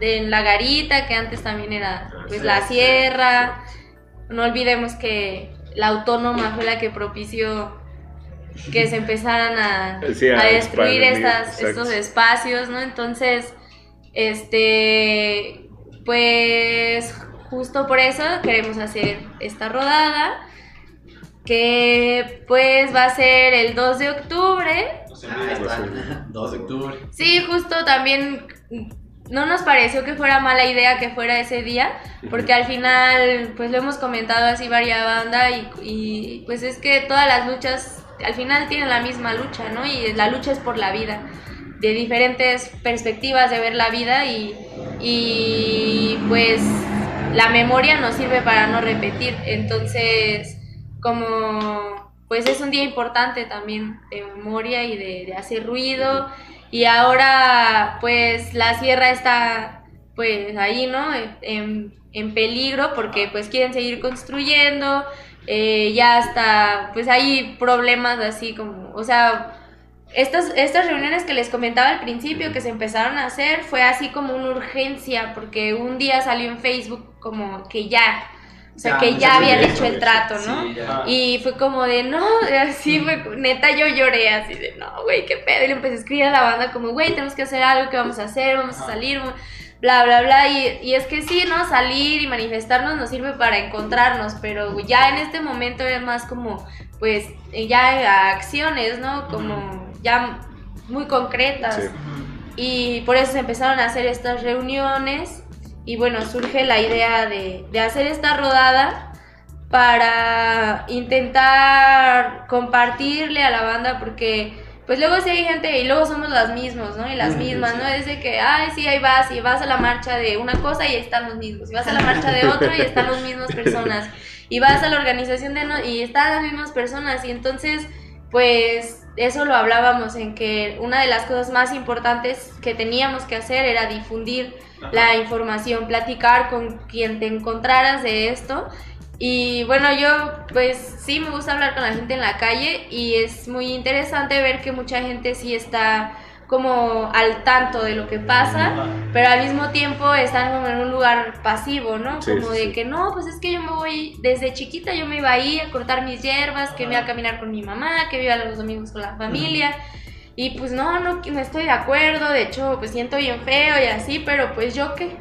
en la garita, que antes también era pues la sierra. No olvidemos que la autónoma fue la que propició que se empezaran a, a destruir estas, estos espacios, ¿no? Entonces, este, pues justo por eso queremos hacer esta rodada, que pues va a ser el 2 de octubre. No sé, Ah, está. 2 de octubre. Sí, justo también no nos pareció que fuera mala idea que fuera ese día, porque al final, pues lo hemos comentado así varias banda y, y, pues es que todas las luchas al final tienen la misma lucha, ¿no? Y la lucha es por la vida, de diferentes perspectivas de ver la vida y, y pues la memoria nos sirve para no repetir, entonces como pues es un día importante también de memoria y de, hacer ruido y ahora pues la sierra está pues ahí, ¿no? En, en peligro porque pues quieren seguir construyendo, eh, ya está, pues hay problemas así como, o sea, estas, estas reuniones que les comentaba al principio que se empezaron a hacer fue así como una urgencia porque un día salió en Facebook como que ya, o sea, Ya, que ya habían hecho el trato, ¿no? Sí, ya. Y fue como de, no, así fue, neta yo lloré así de, no, güey, qué pedo. Y le empecé a escribir a la banda como, güey, tenemos que hacer algo, ¿qué vamos a hacer? Vamos a salir, bla, bla, bla. Y, y es que sí, ¿no? Salir y manifestarnos nos sirve para encontrarnos, pero ya en este momento era más como, pues, ya acciones, ¿no? Como ya muy concretas. Sí. Y por eso se empezaron a hacer estas reuniones. Y bueno, surge la idea de, de hacer esta rodada para intentar compartirle a la banda porque pues luego sí hay gente y luego somos las mismas, ¿no? Y las mismas. ¿no? Es de que, ay, sí, ahí vas y vas a la marcha de una cosa y están los mismos. Y vas a la marcha de otra y están las mismas personas. Y vas a la organización de no y están las mismas personas. Y entonces, pues eso lo hablábamos en que una de las cosas más importantes que teníamos que hacer era difundir Ajá. la información, platicar con quien te encontraras de esto. Y bueno, yo pues sí me gusta hablar con la gente en la calle y es muy interesante ver que mucha gente sí está como al tanto de lo que pasa, pero al mismo tiempo están como en un lugar pasivo, ¿no? Sí, como sí, de sí. que no, pues es que yo me voy, desde chiquita yo me iba ahí a cortar mis hierbas, que me iba a caminar con mi mamá, que iba los domingos con la familia. Y pues no, no, no estoy de acuerdo, de hecho pues siento bien feo y así, pero pues yo qué.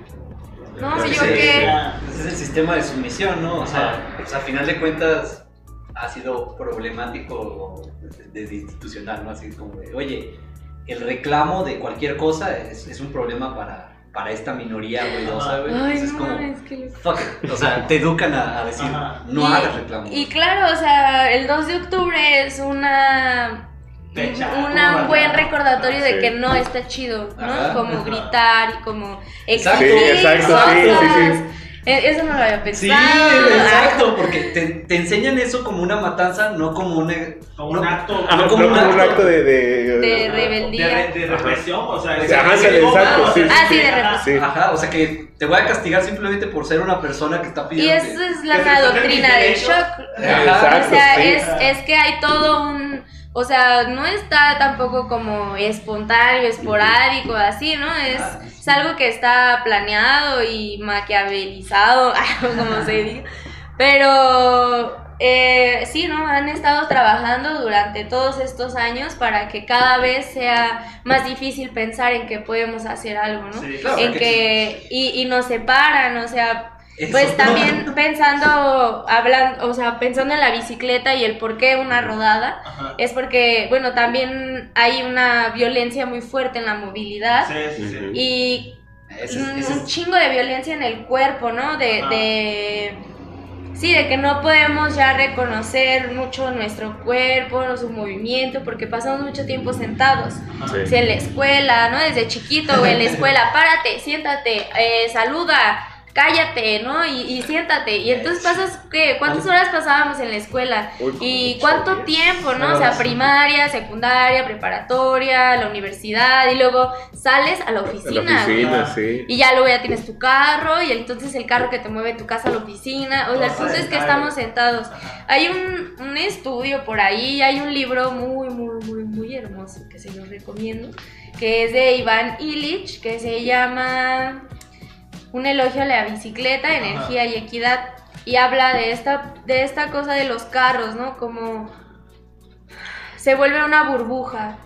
No, Pues yo sí, qué. Ese es el sistema de sumisión, ¿no? O sea, pues, a final de cuentas ha sido problemático desde institucional, ¿no? Así como de, oye, el reclamo de cualquier cosa es, es un problema para, para esta minoría ruidosa, güey. Ay, Entonces es no, como, es que fuck it. O sea, te educan a, a decir, Ajá. no y, hagas reclamo. Y claro, o sea, el 2 de octubre es una un buen recordatorio de Sí. que no está chido, ¿no? Ajá. Como gritar y como exigir Sí, exacto, cosas. sí, sí, sí. Eso no lo había Sí, pensado. exacto, porque te, te enseñan eso como una matanza, no como. Como un no- acto. Ah, No como un un acto acto de... de, De de, rebeldía. re- de represión, o sea, es- Ajá, sí, es- exacto, sí, Ah, sí, de ajá. represión. Sí. Ajá, o sea que te voy a castigar simplemente por ser una persona que está Y pidiendo... eso que- es la que toquen doctrina del shock. Exacto, o sea, sí. es, es que hay todo un... O sea, no está tampoco como espontáneo, esporádico, así, ¿no? Es, Ah, es algo que está planeado y maquiavelizado, como se diga. Pero eh, sí, ¿no? Han estado trabajando durante todos estos años para que cada vez sea más difícil pensar en que podemos hacer algo, ¿no? Sí, claro, en que y, y nos separan, o sea, Eso. Pues también pensando, hablando, o sea, pensando en la bicicleta y el por qué una rodada, Ajá. es porque, bueno, también hay una violencia muy fuerte en la movilidad Sí, sí, sí. Y Ese es- un, ese es- un chingo de violencia en el cuerpo, ¿no? De, de sí, de que no podemos ya reconocer mucho nuestro cuerpo, su movimiento, porque pasamos mucho tiempo sentados. Sí. Si en la escuela, ¿no? Desde chiquito, o en la escuela, párate, siéntate, eh, saluda, cállate, ¿no? Y, y siéntate. Y entonces pasas, ¿qué? ¿Cuántas horas pasábamos en la escuela? ¿Y cuánto tiempo, no? O sea, primaria, secundaria, preparatoria, la universidad, y luego sales a la A la oficina. oficina, sí. Y ya luego ya tienes tu carro y entonces el carro que te mueve de tu casa a la oficina. O sea, el punto es que estamos sentados. Hay un, un estudio por ahí, hay un libro muy, muy, muy, muy hermoso que se los recomiendo, que es de Iván Illich, que se llama Un elogio a la bicicleta, Ajá. energía y equidad. Y habla de esta, de esta cosa de los carros, ¿no? Como se vuelve una burbuja.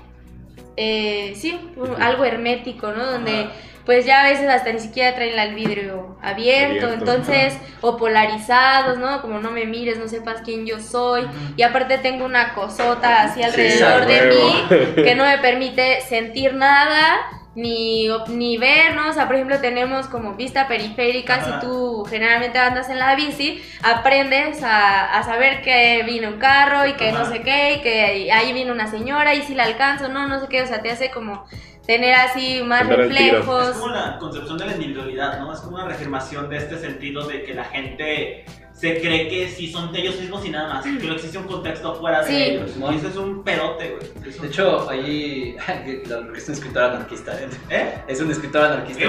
Eh, sí, algo hermético, ¿no? Donde Ajá. pues ya a veces hasta ni siquiera traen el vidrio abierto, Abierto, entonces, o polarizados, ¿no? Como no me mires, no sepas quién yo soy. Y aparte tengo una cosota así alrededor de mí que no me permite sentir nada. Ni, ni ver, ¿no? O sea, por ejemplo, tenemos como vista periférica. Ajá. Si tú generalmente andas en la bici, aprendes a, a saber que vino un carro y que Ajá. no sé qué, y que ahí viene una señora y si la alcanzo, no, no sé qué. O sea, te hace como tener así más Andar reflejos. Es como la concepción de la individualidad, ¿no? Es como una reafirmación de este sentido de que la gente se cree que sí son de ellos mismos y nada más, que no existe un contexto fuera Sí. de ellos. ¿no? Y eso es un pedote, güey. De hecho, ahí. Es un escritor anarquista, ¿eh? ¿Eh? Es un escritor anarquista.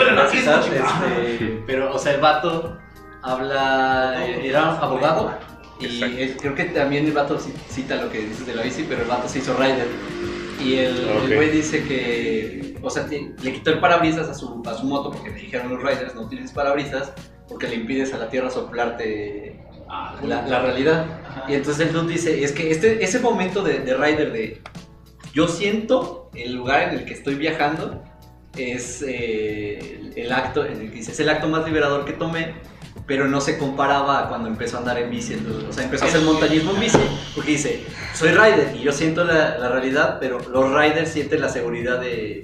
Chingada. Este, pero, o sea, el vato habla. Era un abogado. Y creo que también el vato ci- cita lo que dices de la bici, pero el vato se hizo rider. Y el güey dice que. O sea, le quitó el parabrisas a su, a su moto porque le dijeron los riders: no tienes parabrisas porque le impides a la tierra soplarte Ah, la, la realidad. Ajá. Y entonces el dude dice, es que este, ese momento de, de Rider de yo siento el lugar en el que estoy viajando es eh, el, el acto, en el que dice, es el acto más liberador que tomé, pero no se comparaba a cuando empezó a andar en bici. entonces, o sea, empezó a hacer montañismo en bici, porque dice, soy rider y yo siento la, la realidad, pero los riders sienten la seguridad de,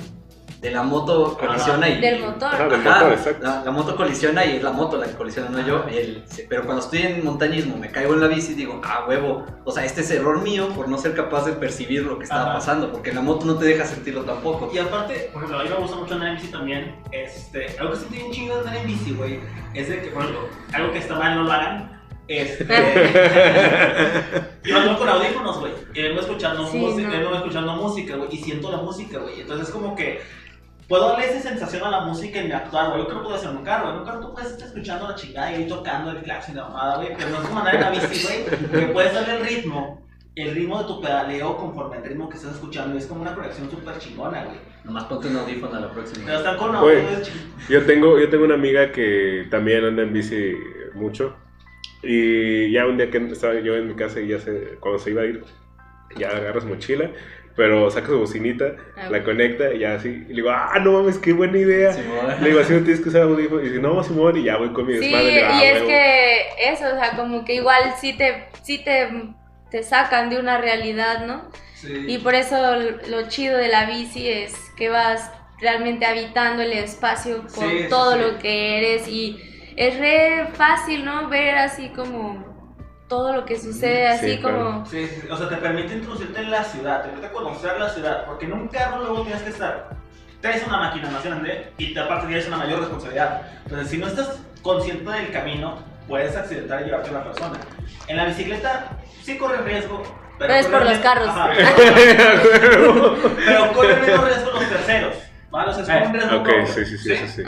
de la moto colisiona y... Del motor. Ajá, del Ajá, motor, exacto. la, la moto colisiona y es la moto la que colisiona, no yo. El- pero cuando estoy en montañismo, me caigo en la bici y digo, ah, huevo. O sea, este es error mío por no ser capaz de percibir lo que estaba Ajá. pasando, porque la moto no te deja sentirlo tampoco. Y aparte, por ejemplo, a mí me gusta mucho andar en bici también. Este, algo que sentí un chingo de andar en bici, güey, es de que, por ejemplo, algo que está mal no lo hagan. Este. yo ando con audífonos, güey, y vengo escuchando, Sí, música, no. vengo escuchando música, güey, y siento la música, güey. Entonces, como que puedo darle esa sensación a la música en mi actuar, güey. Yo creo que puedo hacer un carro, en un carro tú puedes estar escuchando la chingada y ahí tocando el claxon y la mamada, güey, pero no es como andar en la bici, güey, que puedes darle el ritmo. El ritmo de tu pedaleo conforme al ritmo que estás escuchando y es como una conexión súper chingona, güey. Nomás ponte un audífono a la próxima. Pero están con Güey. Yo tengo, yo tengo una amiga que también anda en bici mucho. Y ya un día que estaba yo en mi casa y ya se, cuando se iba a ir, ya agarra su mochila, pero saca su bocinita, Ah, la conecta y ya así. Y le digo, ah, no mames, qué buena idea. Simón. Le digo, así no tienes que usar audífonos. Y dice, no, Simón, y ya voy con mi Sí, desmadre. y "Ah, es huevo". que eso, o sea, como que igual sí te, sí te, te sacan de una realidad, ¿no? Sí. Y por eso lo chido de la bici es que vas realmente habitando el espacio con todo sí. lo que eres y es re fácil, ¿no? Ver así como todo lo que sucede, Sí, así claro. como... Sí, sí, o sea, te permite introducirte en la ciudad, te permite conocer la ciudad, porque en un carro luego tienes que estar, traes una máquina más grande y te, aparte tienes una mayor responsabilidad. Entonces, si no estás consciente del camino, puedes accidentar y llevarte a una persona. En la bicicleta sí corre riesgo, pero, Pero es por los carros. Ajá. pero corre menos riesgo los terceros. ¿vale? O sea, es como un riesgo Ok, sí, sí, sí, sí, sí.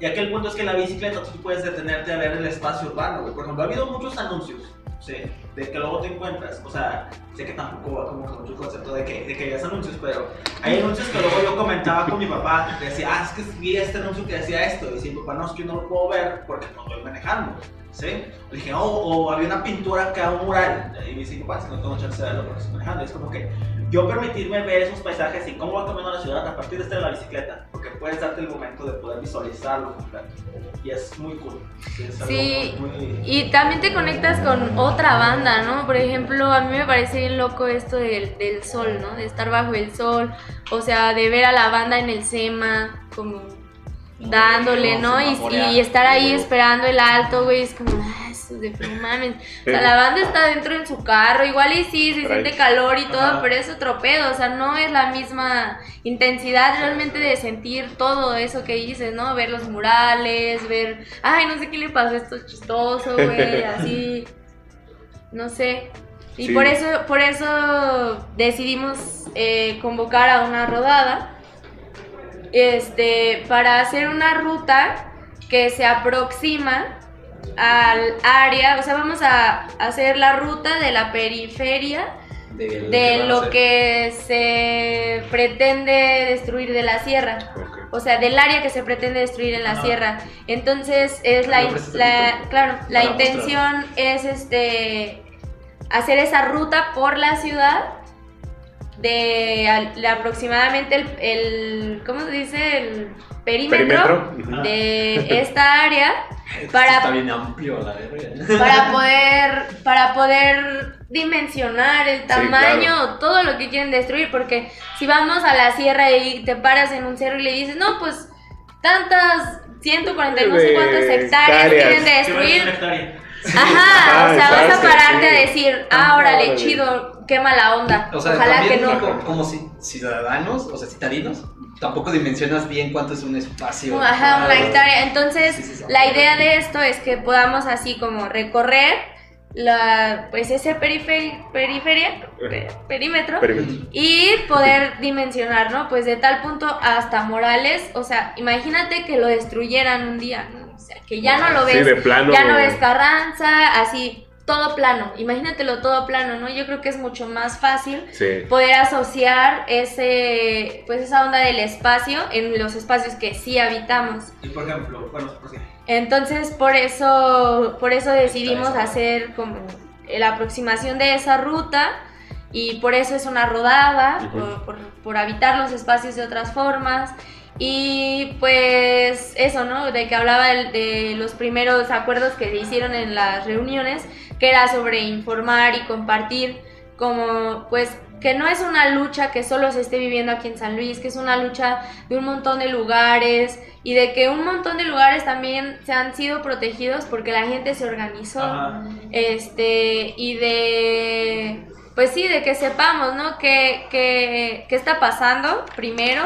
Y aquí el punto es que en la bicicleta tú puedes detenerte a ver el espacio urbano, güey. Por ejemplo, ha habido muchos anuncios, sí, de que luego te encuentras. O sea, sé que tampoco va como con mucho concepto de que, de que hayas anuncios, pero hay anuncios que luego yo comentaba con mi papá. Decía, ah, es que vi este anuncio que decía esto. Y decía, papá, no, es que yo no lo puedo ver porque no estoy manejando. ¿Sí? Dije, oh, o había una pintura acá, un mural. Y me dice, papá, que no tengo chance de verlo porque estoy manejando. Y es como que yo permitirme ver esos paisajes y cómo va cambiando la ciudad a partir de estar en la bicicleta, porque puedes darte el momento de poder visualizarlo completo. Y es muy cool. es Sí, muy- muy- Y también te conectas con otra banda, ¿no? Por ejemplo, a mí me parece bien loco esto del, del sol, ¿no? De estar bajo el sol, o sea, de ver a la banda en el SEMA, como dándole, ¿no? Y, y estar ahí esperando el alto, güey, es como, eso de no mames. O sea, la banda está dentro en su carro, igual y sí, se Trae. siente calor y todo, Ajá. pero es otro pedo, o sea, no es la misma intensidad realmente de sentir todo eso que dices, ¿no? Ver los murales, ver, ay, no sé qué le pasó, esto es chistoso, güey, así, no sé. Y Sí. por eso, por eso decidimos eh, convocar a una rodada este, para hacer una ruta que se aproxima al área, o sea, vamos a hacer la ruta de la periferia de, lo que se pretende destruir de la sierra. O sea, del área que se pretende destruir en la sierra. Entonces, es la, claro, la Para intención es este hacer esa ruta por la ciudad de, al- de aproximadamente el, el- ¿cómo se dice? El perímetro, de esta área para- Está bien amplio, la verga. para poder para poder dimensionar el tamaño claro. todo lo que quieren destruir porque si vamos a la sierra y te paras en un cerro y le dices no pues tantas 140 y no sé cuántas hectáreas quieren destruir ajá o Ah, sea vas a pararte sí. a decir ah órale Órale. chido qué mala onda O sea, ojalá que no como, como si, ciudadanos, o sea, citadinos, tampoco dimensionas bien cuánto es un espacio. Ajá, una hectárea. Entonces, Sí, sí, sí. la idea de esto es que podamos así como recorrer la, pues ese periferi- periferia, pe- perímetro, Perímetro. y poder dimensionar, ¿no? Pues de tal punto hasta Morales, o sea, imagínate que lo destruyeran un día, ¿no? O sea, que ya no lo Sí, ves, de plano. ya no ves Carranza, así, todo plano, imagínatelo todo plano, ¿no? Yo creo que es mucho más fácil Sí. poder asociar ese pues esa onda del espacio en los espacios que sí habitamos. Y por ejemplo, bueno, sí. Entonces, por eso por eso decidimos hacer como la aproximación de esa ruta y por eso es una rodada, por, por- por habitar los espacios de otras formas. Y pues eso, ¿no? De que hablaba el- de los primeros acuerdos que se hicieron en las reuniones, que era sobre informar y compartir, como pues que no es una lucha que solo se esté viviendo aquí en San Luis, que es una lucha de un montón de lugares y de que un montón de lugares también se han sido protegidos porque la gente se organizó Ajá. este y de pues sí de que sepamos no qué, qué, qué está pasando primero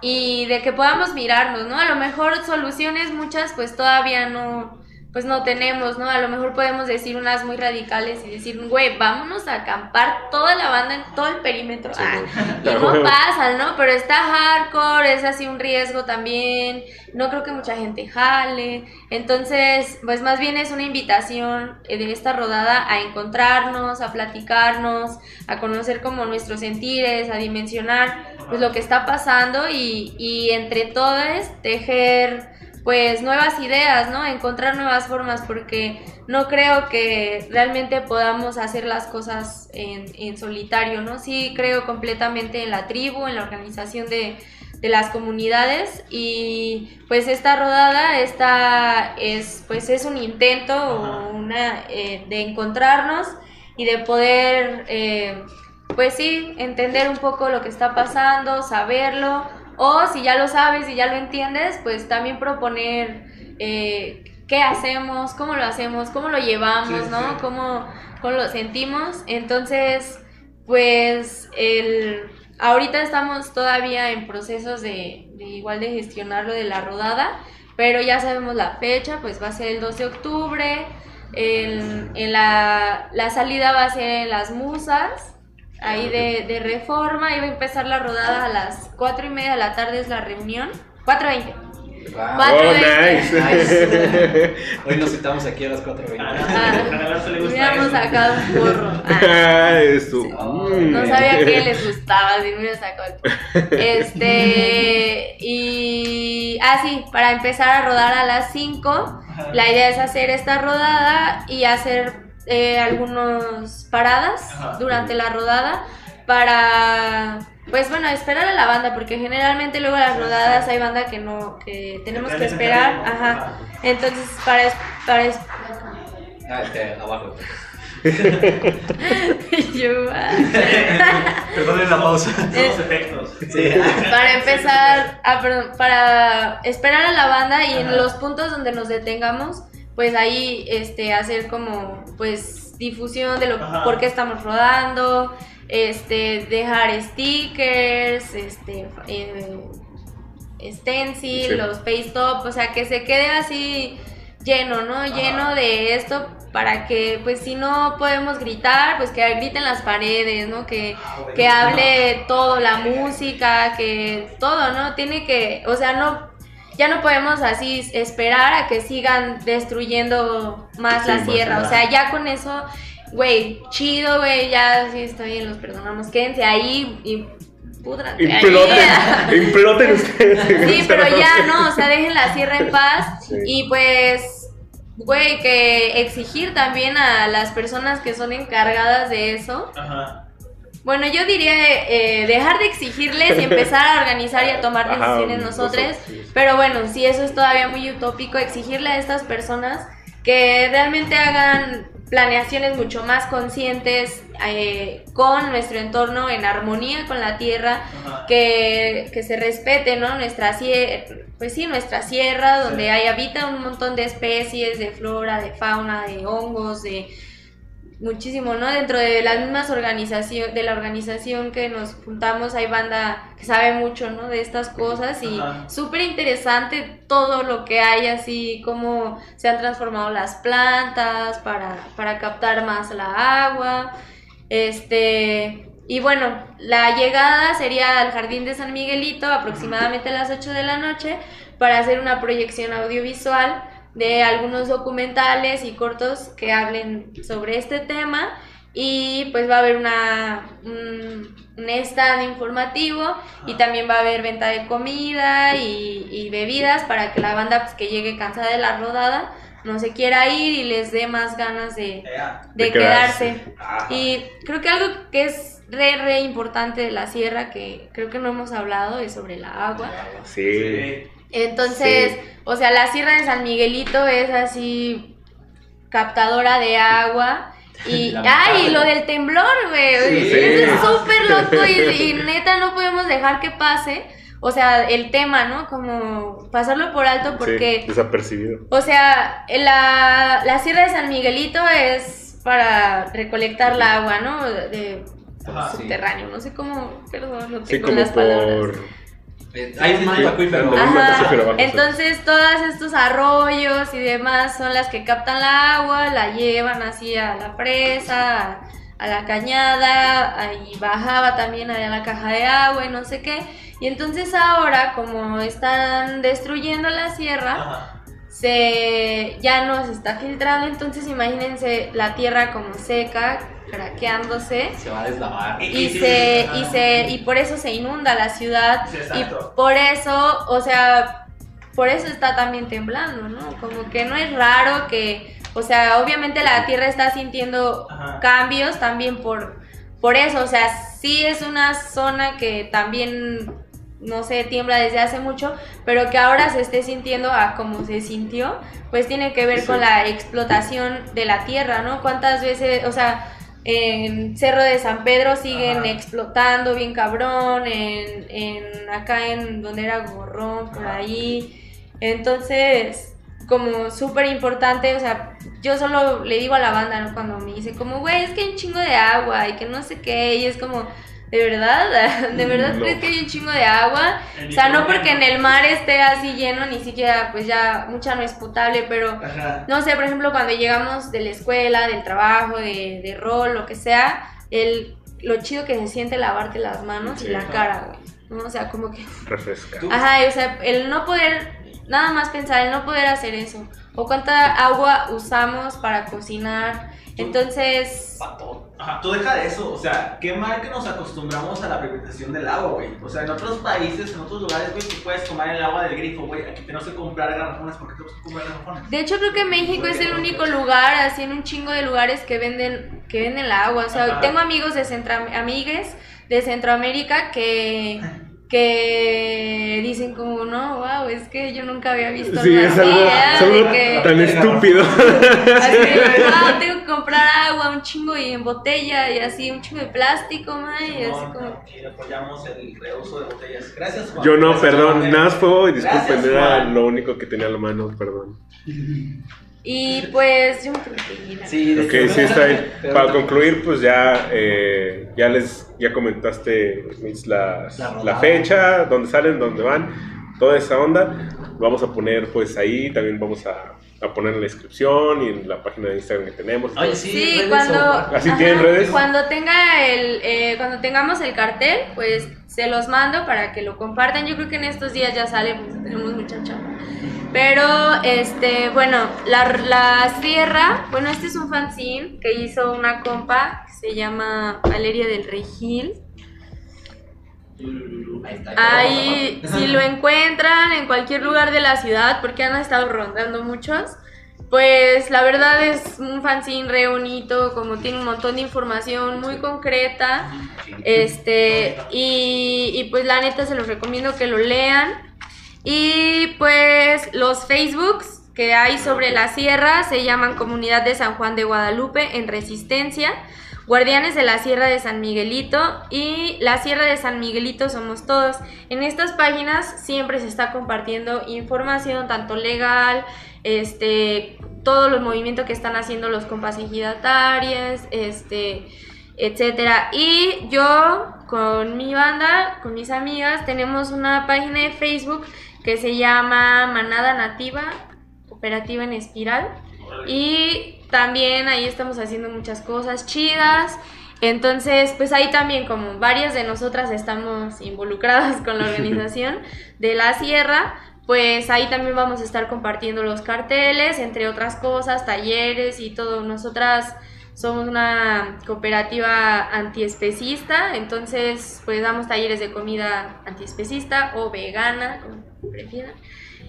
y de que podamos mirarnos no a lo mejor soluciones muchas pues todavía no pues no tenemos no a lo mejor podemos decir unas muy radicales y decir güey vámonos a acampar toda la banda en todo el perímetro Ah, y no pasa no pero está hardcore es así un riesgo también. No creo que mucha gente jale. Entonces, pues más bien es una invitación eh, de esta rodada a encontrarnos, a platicarnos, a conocer como nuestros sentires, a dimensionar pues lo que está pasando y, y entre todos tejer pues nuevas ideas, ¿no? Encontrar nuevas formas porque no creo que realmente podamos hacer las cosas en, en solitario, ¿no? Sí creo completamente en la tribu, en la organización de, de las comunidades y pues esta rodada esta es pues es un intento o una eh, de encontrarnos y de poder eh, pues sí entender un poco lo que está pasando saberlo o si ya lo sabes y ya lo entiendes pues también proponer eh, qué hacemos cómo lo hacemos cómo lo llevamos Sí, no sí. cómo cómo lo sentimos entonces pues el ahorita estamos todavía en procesos de, de igual de gestionar lo de la rodada, pero ya sabemos la fecha, pues va a ser el 12 de octubre. En, en la, la salida va a ser en las musas, ahí de, de reforma, va a empezar la rodada a las 4 y media de la tarde es la reunión. 4.20. Wow. Cuatro Oh, veces. nice. Hoy nos citamos aquí a las 4.20. Ah, Hubiéramos eso. sacado un porro. Ah. Ah, eso. Sí. Mm. No sabía que les gustaba, si me sacado el porro. Este, y así, para empezar a rodar a las 5, la idea es hacer esta rodada y hacer eh, algunas paradas Ajá. durante la rodada para pues bueno, esperar a la banda, porque generalmente luego las rodadas hay banda que no, que tenemos que esperar, ajá. Entonces, para, para, es- Ah, este, abajo. yo, ah. Perdonen la pausa. Son los efectos. para empezar, perdón, para esperar a la banda y en los puntos donde nos detengamos, pues ahí este hacer como pues difusión de lo Ajá. por qué estamos rodando, este dejar stickers, este eh, stencil, Sí. los paste up, o sea, que se quede así lleno, ¿no? Lleno de esto para que pues si no podemos gritar, pues que griten las paredes, ¿no? Que Ah, que hable todo, la música, que todo, ¿no? Tiene que, o sea, no, ya no podemos así esperar a que sigan destruyendo más Sí, la más sierra, o sea, ya con eso, güey, chido, güey, ya sí está bien, los perdonamos, quédense ahí y pudran. Imploten, imploten ustedes. Sí, pero ya no, o sea, dejen la sierra en paz Sí. y pues, güey, que exigir también a las personas que son encargadas de eso, Ajá. Bueno, yo diría eh, dejar de exigirles y empezar a organizar y a tomar decisiones nosotros. Pero bueno, si eso es todavía muy utópico, exigirle a estas personas que realmente hagan planeaciones mucho más conscientes eh, con nuestro entorno, en armonía con la tierra, que, que se respete, ¿no? Nuestra sierra, pues sí, nuestra sierra, donde Sí. hay, habita un montón de especies, de flora, de fauna, de hongos, de muchísimo, ¿no? Dentro de las mismas organización, de la organización que nos juntamos, hay banda que sabe mucho, ¿no? De estas cosas y súper interesante todo lo que hay, así como se han transformado las plantas para, para captar más la agua, este... Y bueno, la llegada sería al Jardín de San Miguelito aproximadamente a las 8 de la noche para hacer una proyección audiovisual de algunos documentales y cortos que hablen sobre este tema y pues va a haber una un, un stand informativo y también va a haber venta de comida y, y bebidas para que la banda pues que llegue cansada de la rodada no se quiera ir y les dé más ganas de, de De quedarse. Y creo que algo que es re, re importante de la sierra, que creo que no hemos hablado, es sobre la agua. Sí. Sí. Entonces, Sí. o sea, la sierra de San Miguelito es así captadora de agua. Y, ay, lo del temblor, güey. Sí, es súper loco y, y neta no podemos dejar que pase. O sea, el tema, ¿no? Como pasarlo por alto porque... Sí, desapercibido. O sea, la, la Sierra de San Miguelito es para recolectar la agua, ¿no? De Ajá, subterráneo, no sé cómo, perdón, no Sí, tengo como las por. Hay un Sí, manto sí. acuífero. Ándale. un manto Ajá, acuífero abajo, sí. entonces todos estos arroyos y demás son las que captan la agua, la llevan así a la presa, a, a la cañada, ahí bajaba también a la caja de agua y no sé qué. Y entonces ahora, como están destruyendo la sierra, Ajá. se ya no se está filtrando, entonces imagínense la tierra como seca, craqueándose Se va a deslavar. y Sí, se y se y por eso se inunda la ciudad Sí, y exacto. por eso, o sea, por eso está también temblando, ¿no? Como que no es raro que, o sea, obviamente la tierra está sintiendo Ajá. cambios también por por eso, o sea, sí es una zona que también no sé, tiembla desde hace mucho, pero que ahora se esté sintiendo a como se sintió, pues tiene que ver Sí. con la explotación de la tierra, ¿no? ¿Cuántas veces, o sea, en Cerro de San Pedro siguen Ajá. explotando bien cabrón, en, en acá en donde era Gorrón, por Ajá. ahí. Entonces, como súper importante, o sea, yo solo le digo a la banda, ¿no? Cuando me dice como, güey, es que hay un chingo de agua y que no sé qué, y es como, ¿de verdad? ¿De verdad No. crees que hay un chingo de agua? O sea, no porque en el mar esté así lleno, ni siquiera, pues ya mucha no es potable, pero Ajá. no sé, por ejemplo, cuando llegamos de la escuela, del trabajo, de, de rol, lo que sea, el, lo chido que se siente lavarte las manos Sí. y la cara, güey. ¿no? O sea, como que... Refresca. Ajá, o sea, el no poder, nada más pensar, el no poder hacer eso. O cuánta agua usamos para cocinar. Entonces, Pato. Ajá, tú deja de eso, o sea, qué mal que nos acostumbramos a la privatización del agua, güey. O sea, en otros países, en otros lugares, güey, tú puedes tomar el agua del grifo, güey. Aquí tenemos que comprar garrafones, ¿por qué tenemos que comprar garrafones? de hecho creo que México es el único lugar, así en un chingo de lugares que venden que venden la agua. O sea, Ajá. tengo amigos de centro, amigues de Centroamérica que, que dicen como, no, wow, es que yo nunca había visto Sí, algo es así, algo, ¿eh? es De algo que- tan estúpido. Así, wow, tengo que comprar agua, un chingo y en botella y así, un chingo de plástico, ma, y así No, como... no, y apoyamos el reuso de botellas. Gracias, Juan. Yo no, Gracias, perdón, nada más fue disculpen, Gracias, era lo único que tenía a la mano, perdón. Y pues yo me creo que ir Sí, Ok, sí está bien. Para concluir, pues ya, eh, ya les, ya comentaste las- La la, rodada. fecha, dónde salen, dónde van, toda esa onda. Vamos a poner pues ahí, también vamos a, a poner en la descripción y en la página de Instagram que tenemos. Oye, sí, Sí, cuando, ¿Así tienen redes? cuando tenga el, eh, cuando tengamos el cartel, pues se los mando para que lo compartan. Yo creo que en estos días ya sale, pues tenemos mucha chamba. Pero, este, bueno, la, la sierra, bueno, este es un fanzine que hizo una compa que se llama Valeria del Regil. Ahí si lo encuentran en cualquier lugar de la ciudad, porque han estado rondando muchos, pues la verdad es un fanzine re bonito, como tiene un montón de información muy concreta, este, y, y pues la neta se los recomiendo que lo lean. Y pues los Facebooks que hay sobre la sierra se llaman Comunidad de San Juan de Guadalupe en Resistencia, Guardianes de la Sierra de San Miguelito y la Sierra de San Miguelito somos todos. En estas páginas siempre se está compartiendo información tanto legal, este, todos los movimientos que están haciendo los compas ejidatarios, este, etcétera. Y yo con mi banda, con mis amigas, tenemos una página de Facebook que se llama Manada Nativa Cooperativa en Espiral. Y también ahí estamos haciendo muchas cosas chidas. Entonces, pues ahí también como varias de nosotras estamos involucradas con la organización de la sierra, pues ahí también vamos a estar compartiendo los carteles, entre otras cosas, talleres y todo. Nosotras somos una cooperativa antiespecista, entonces pues damos talleres de comida antiespecista o vegana, como prefieran.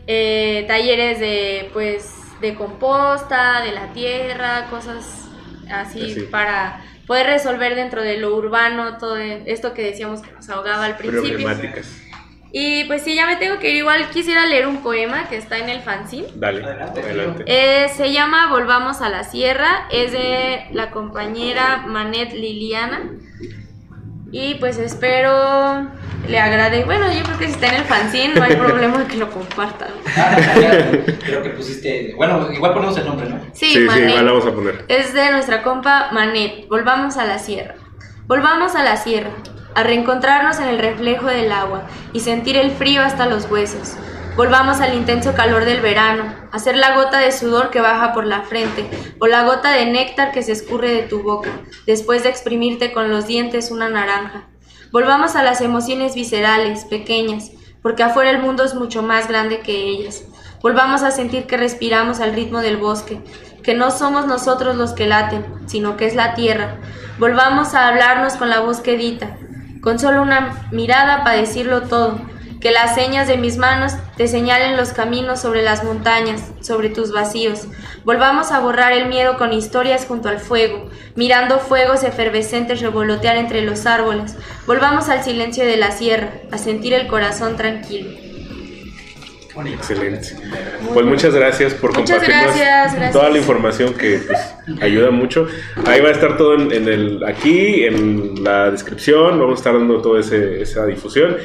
Eh, talleres de pues de composta, de la tierra, cosas así para poder resolver dentro de lo urbano todo esto que decíamos que nos ahogaba al principio. Problemáticas. Y pues sí, ya me tengo que ir. Igual quisiera leer un poema que está en el fanzine. Dale, Adelante. adelante. Eh, se llama Volvamos a la Sierra, es de la compañera Manet Liliana. Y pues espero le agrade. Bueno, yo creo que si está en el fanzine no hay problema que lo compartan. Ah, Creo que pusiste. Bueno, igual ponemos el nombre, ¿no? Sí, Sí, sí, Manet. igual la vamos a poner. Es de nuestra compa Manet. Volvamos a la sierra. Volvamos a la sierra, a reencontrarnos en el reflejo del agua y sentir el frío hasta los huesos. Volvamos al intenso calor del verano, a ser la gota de sudor que baja por la frente o la gota de néctar que se escurre de tu boca después de exprimirte con los dientes una naranja. Volvamos a las emociones viscerales, pequeñas, porque afuera el mundo es mucho más grande que ellas. Volvamos a sentir que respiramos al ritmo del bosque, que no somos nosotros los que laten, sino que es la tierra. Volvamos a hablarnos con la voz quedita, con solo una mirada para decirlo todo. Que las señas de mis manos te señalen los caminos sobre las montañas, sobre tus vacíos. Volvamos a borrar el miedo con historias junto al fuego, mirando fuegos efervescentes revolotear entre los árboles. Volvamos al silencio de la sierra, a sentir el corazón tranquilo. Excelente. Pues muchas gracias por Muchas compartirnos gracias, gracias. toda la información que pues, ayuda mucho. Ahí va a estar todo en, en el aquí, en la descripción. Vamos a estar dando toda esa difusión.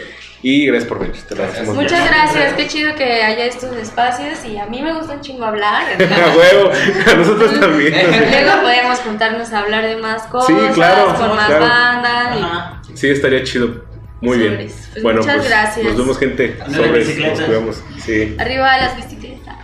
Y gracias por venir. Te lo agradecemos Muchas gracias, qué chido que haya estos espacios y a mí me gusta un chingo hablar. A huevo, a nosotros también. Luego podemos juntarnos a hablar de más cosas, Sí, claro, con más claro. banda. y-. Sí, estaría chido. Muy bien. Pues bueno, muchas pues gracias. nos vemos, gente. Bicicleta. nos cuidamos. Sí. Arriba las bicicletas.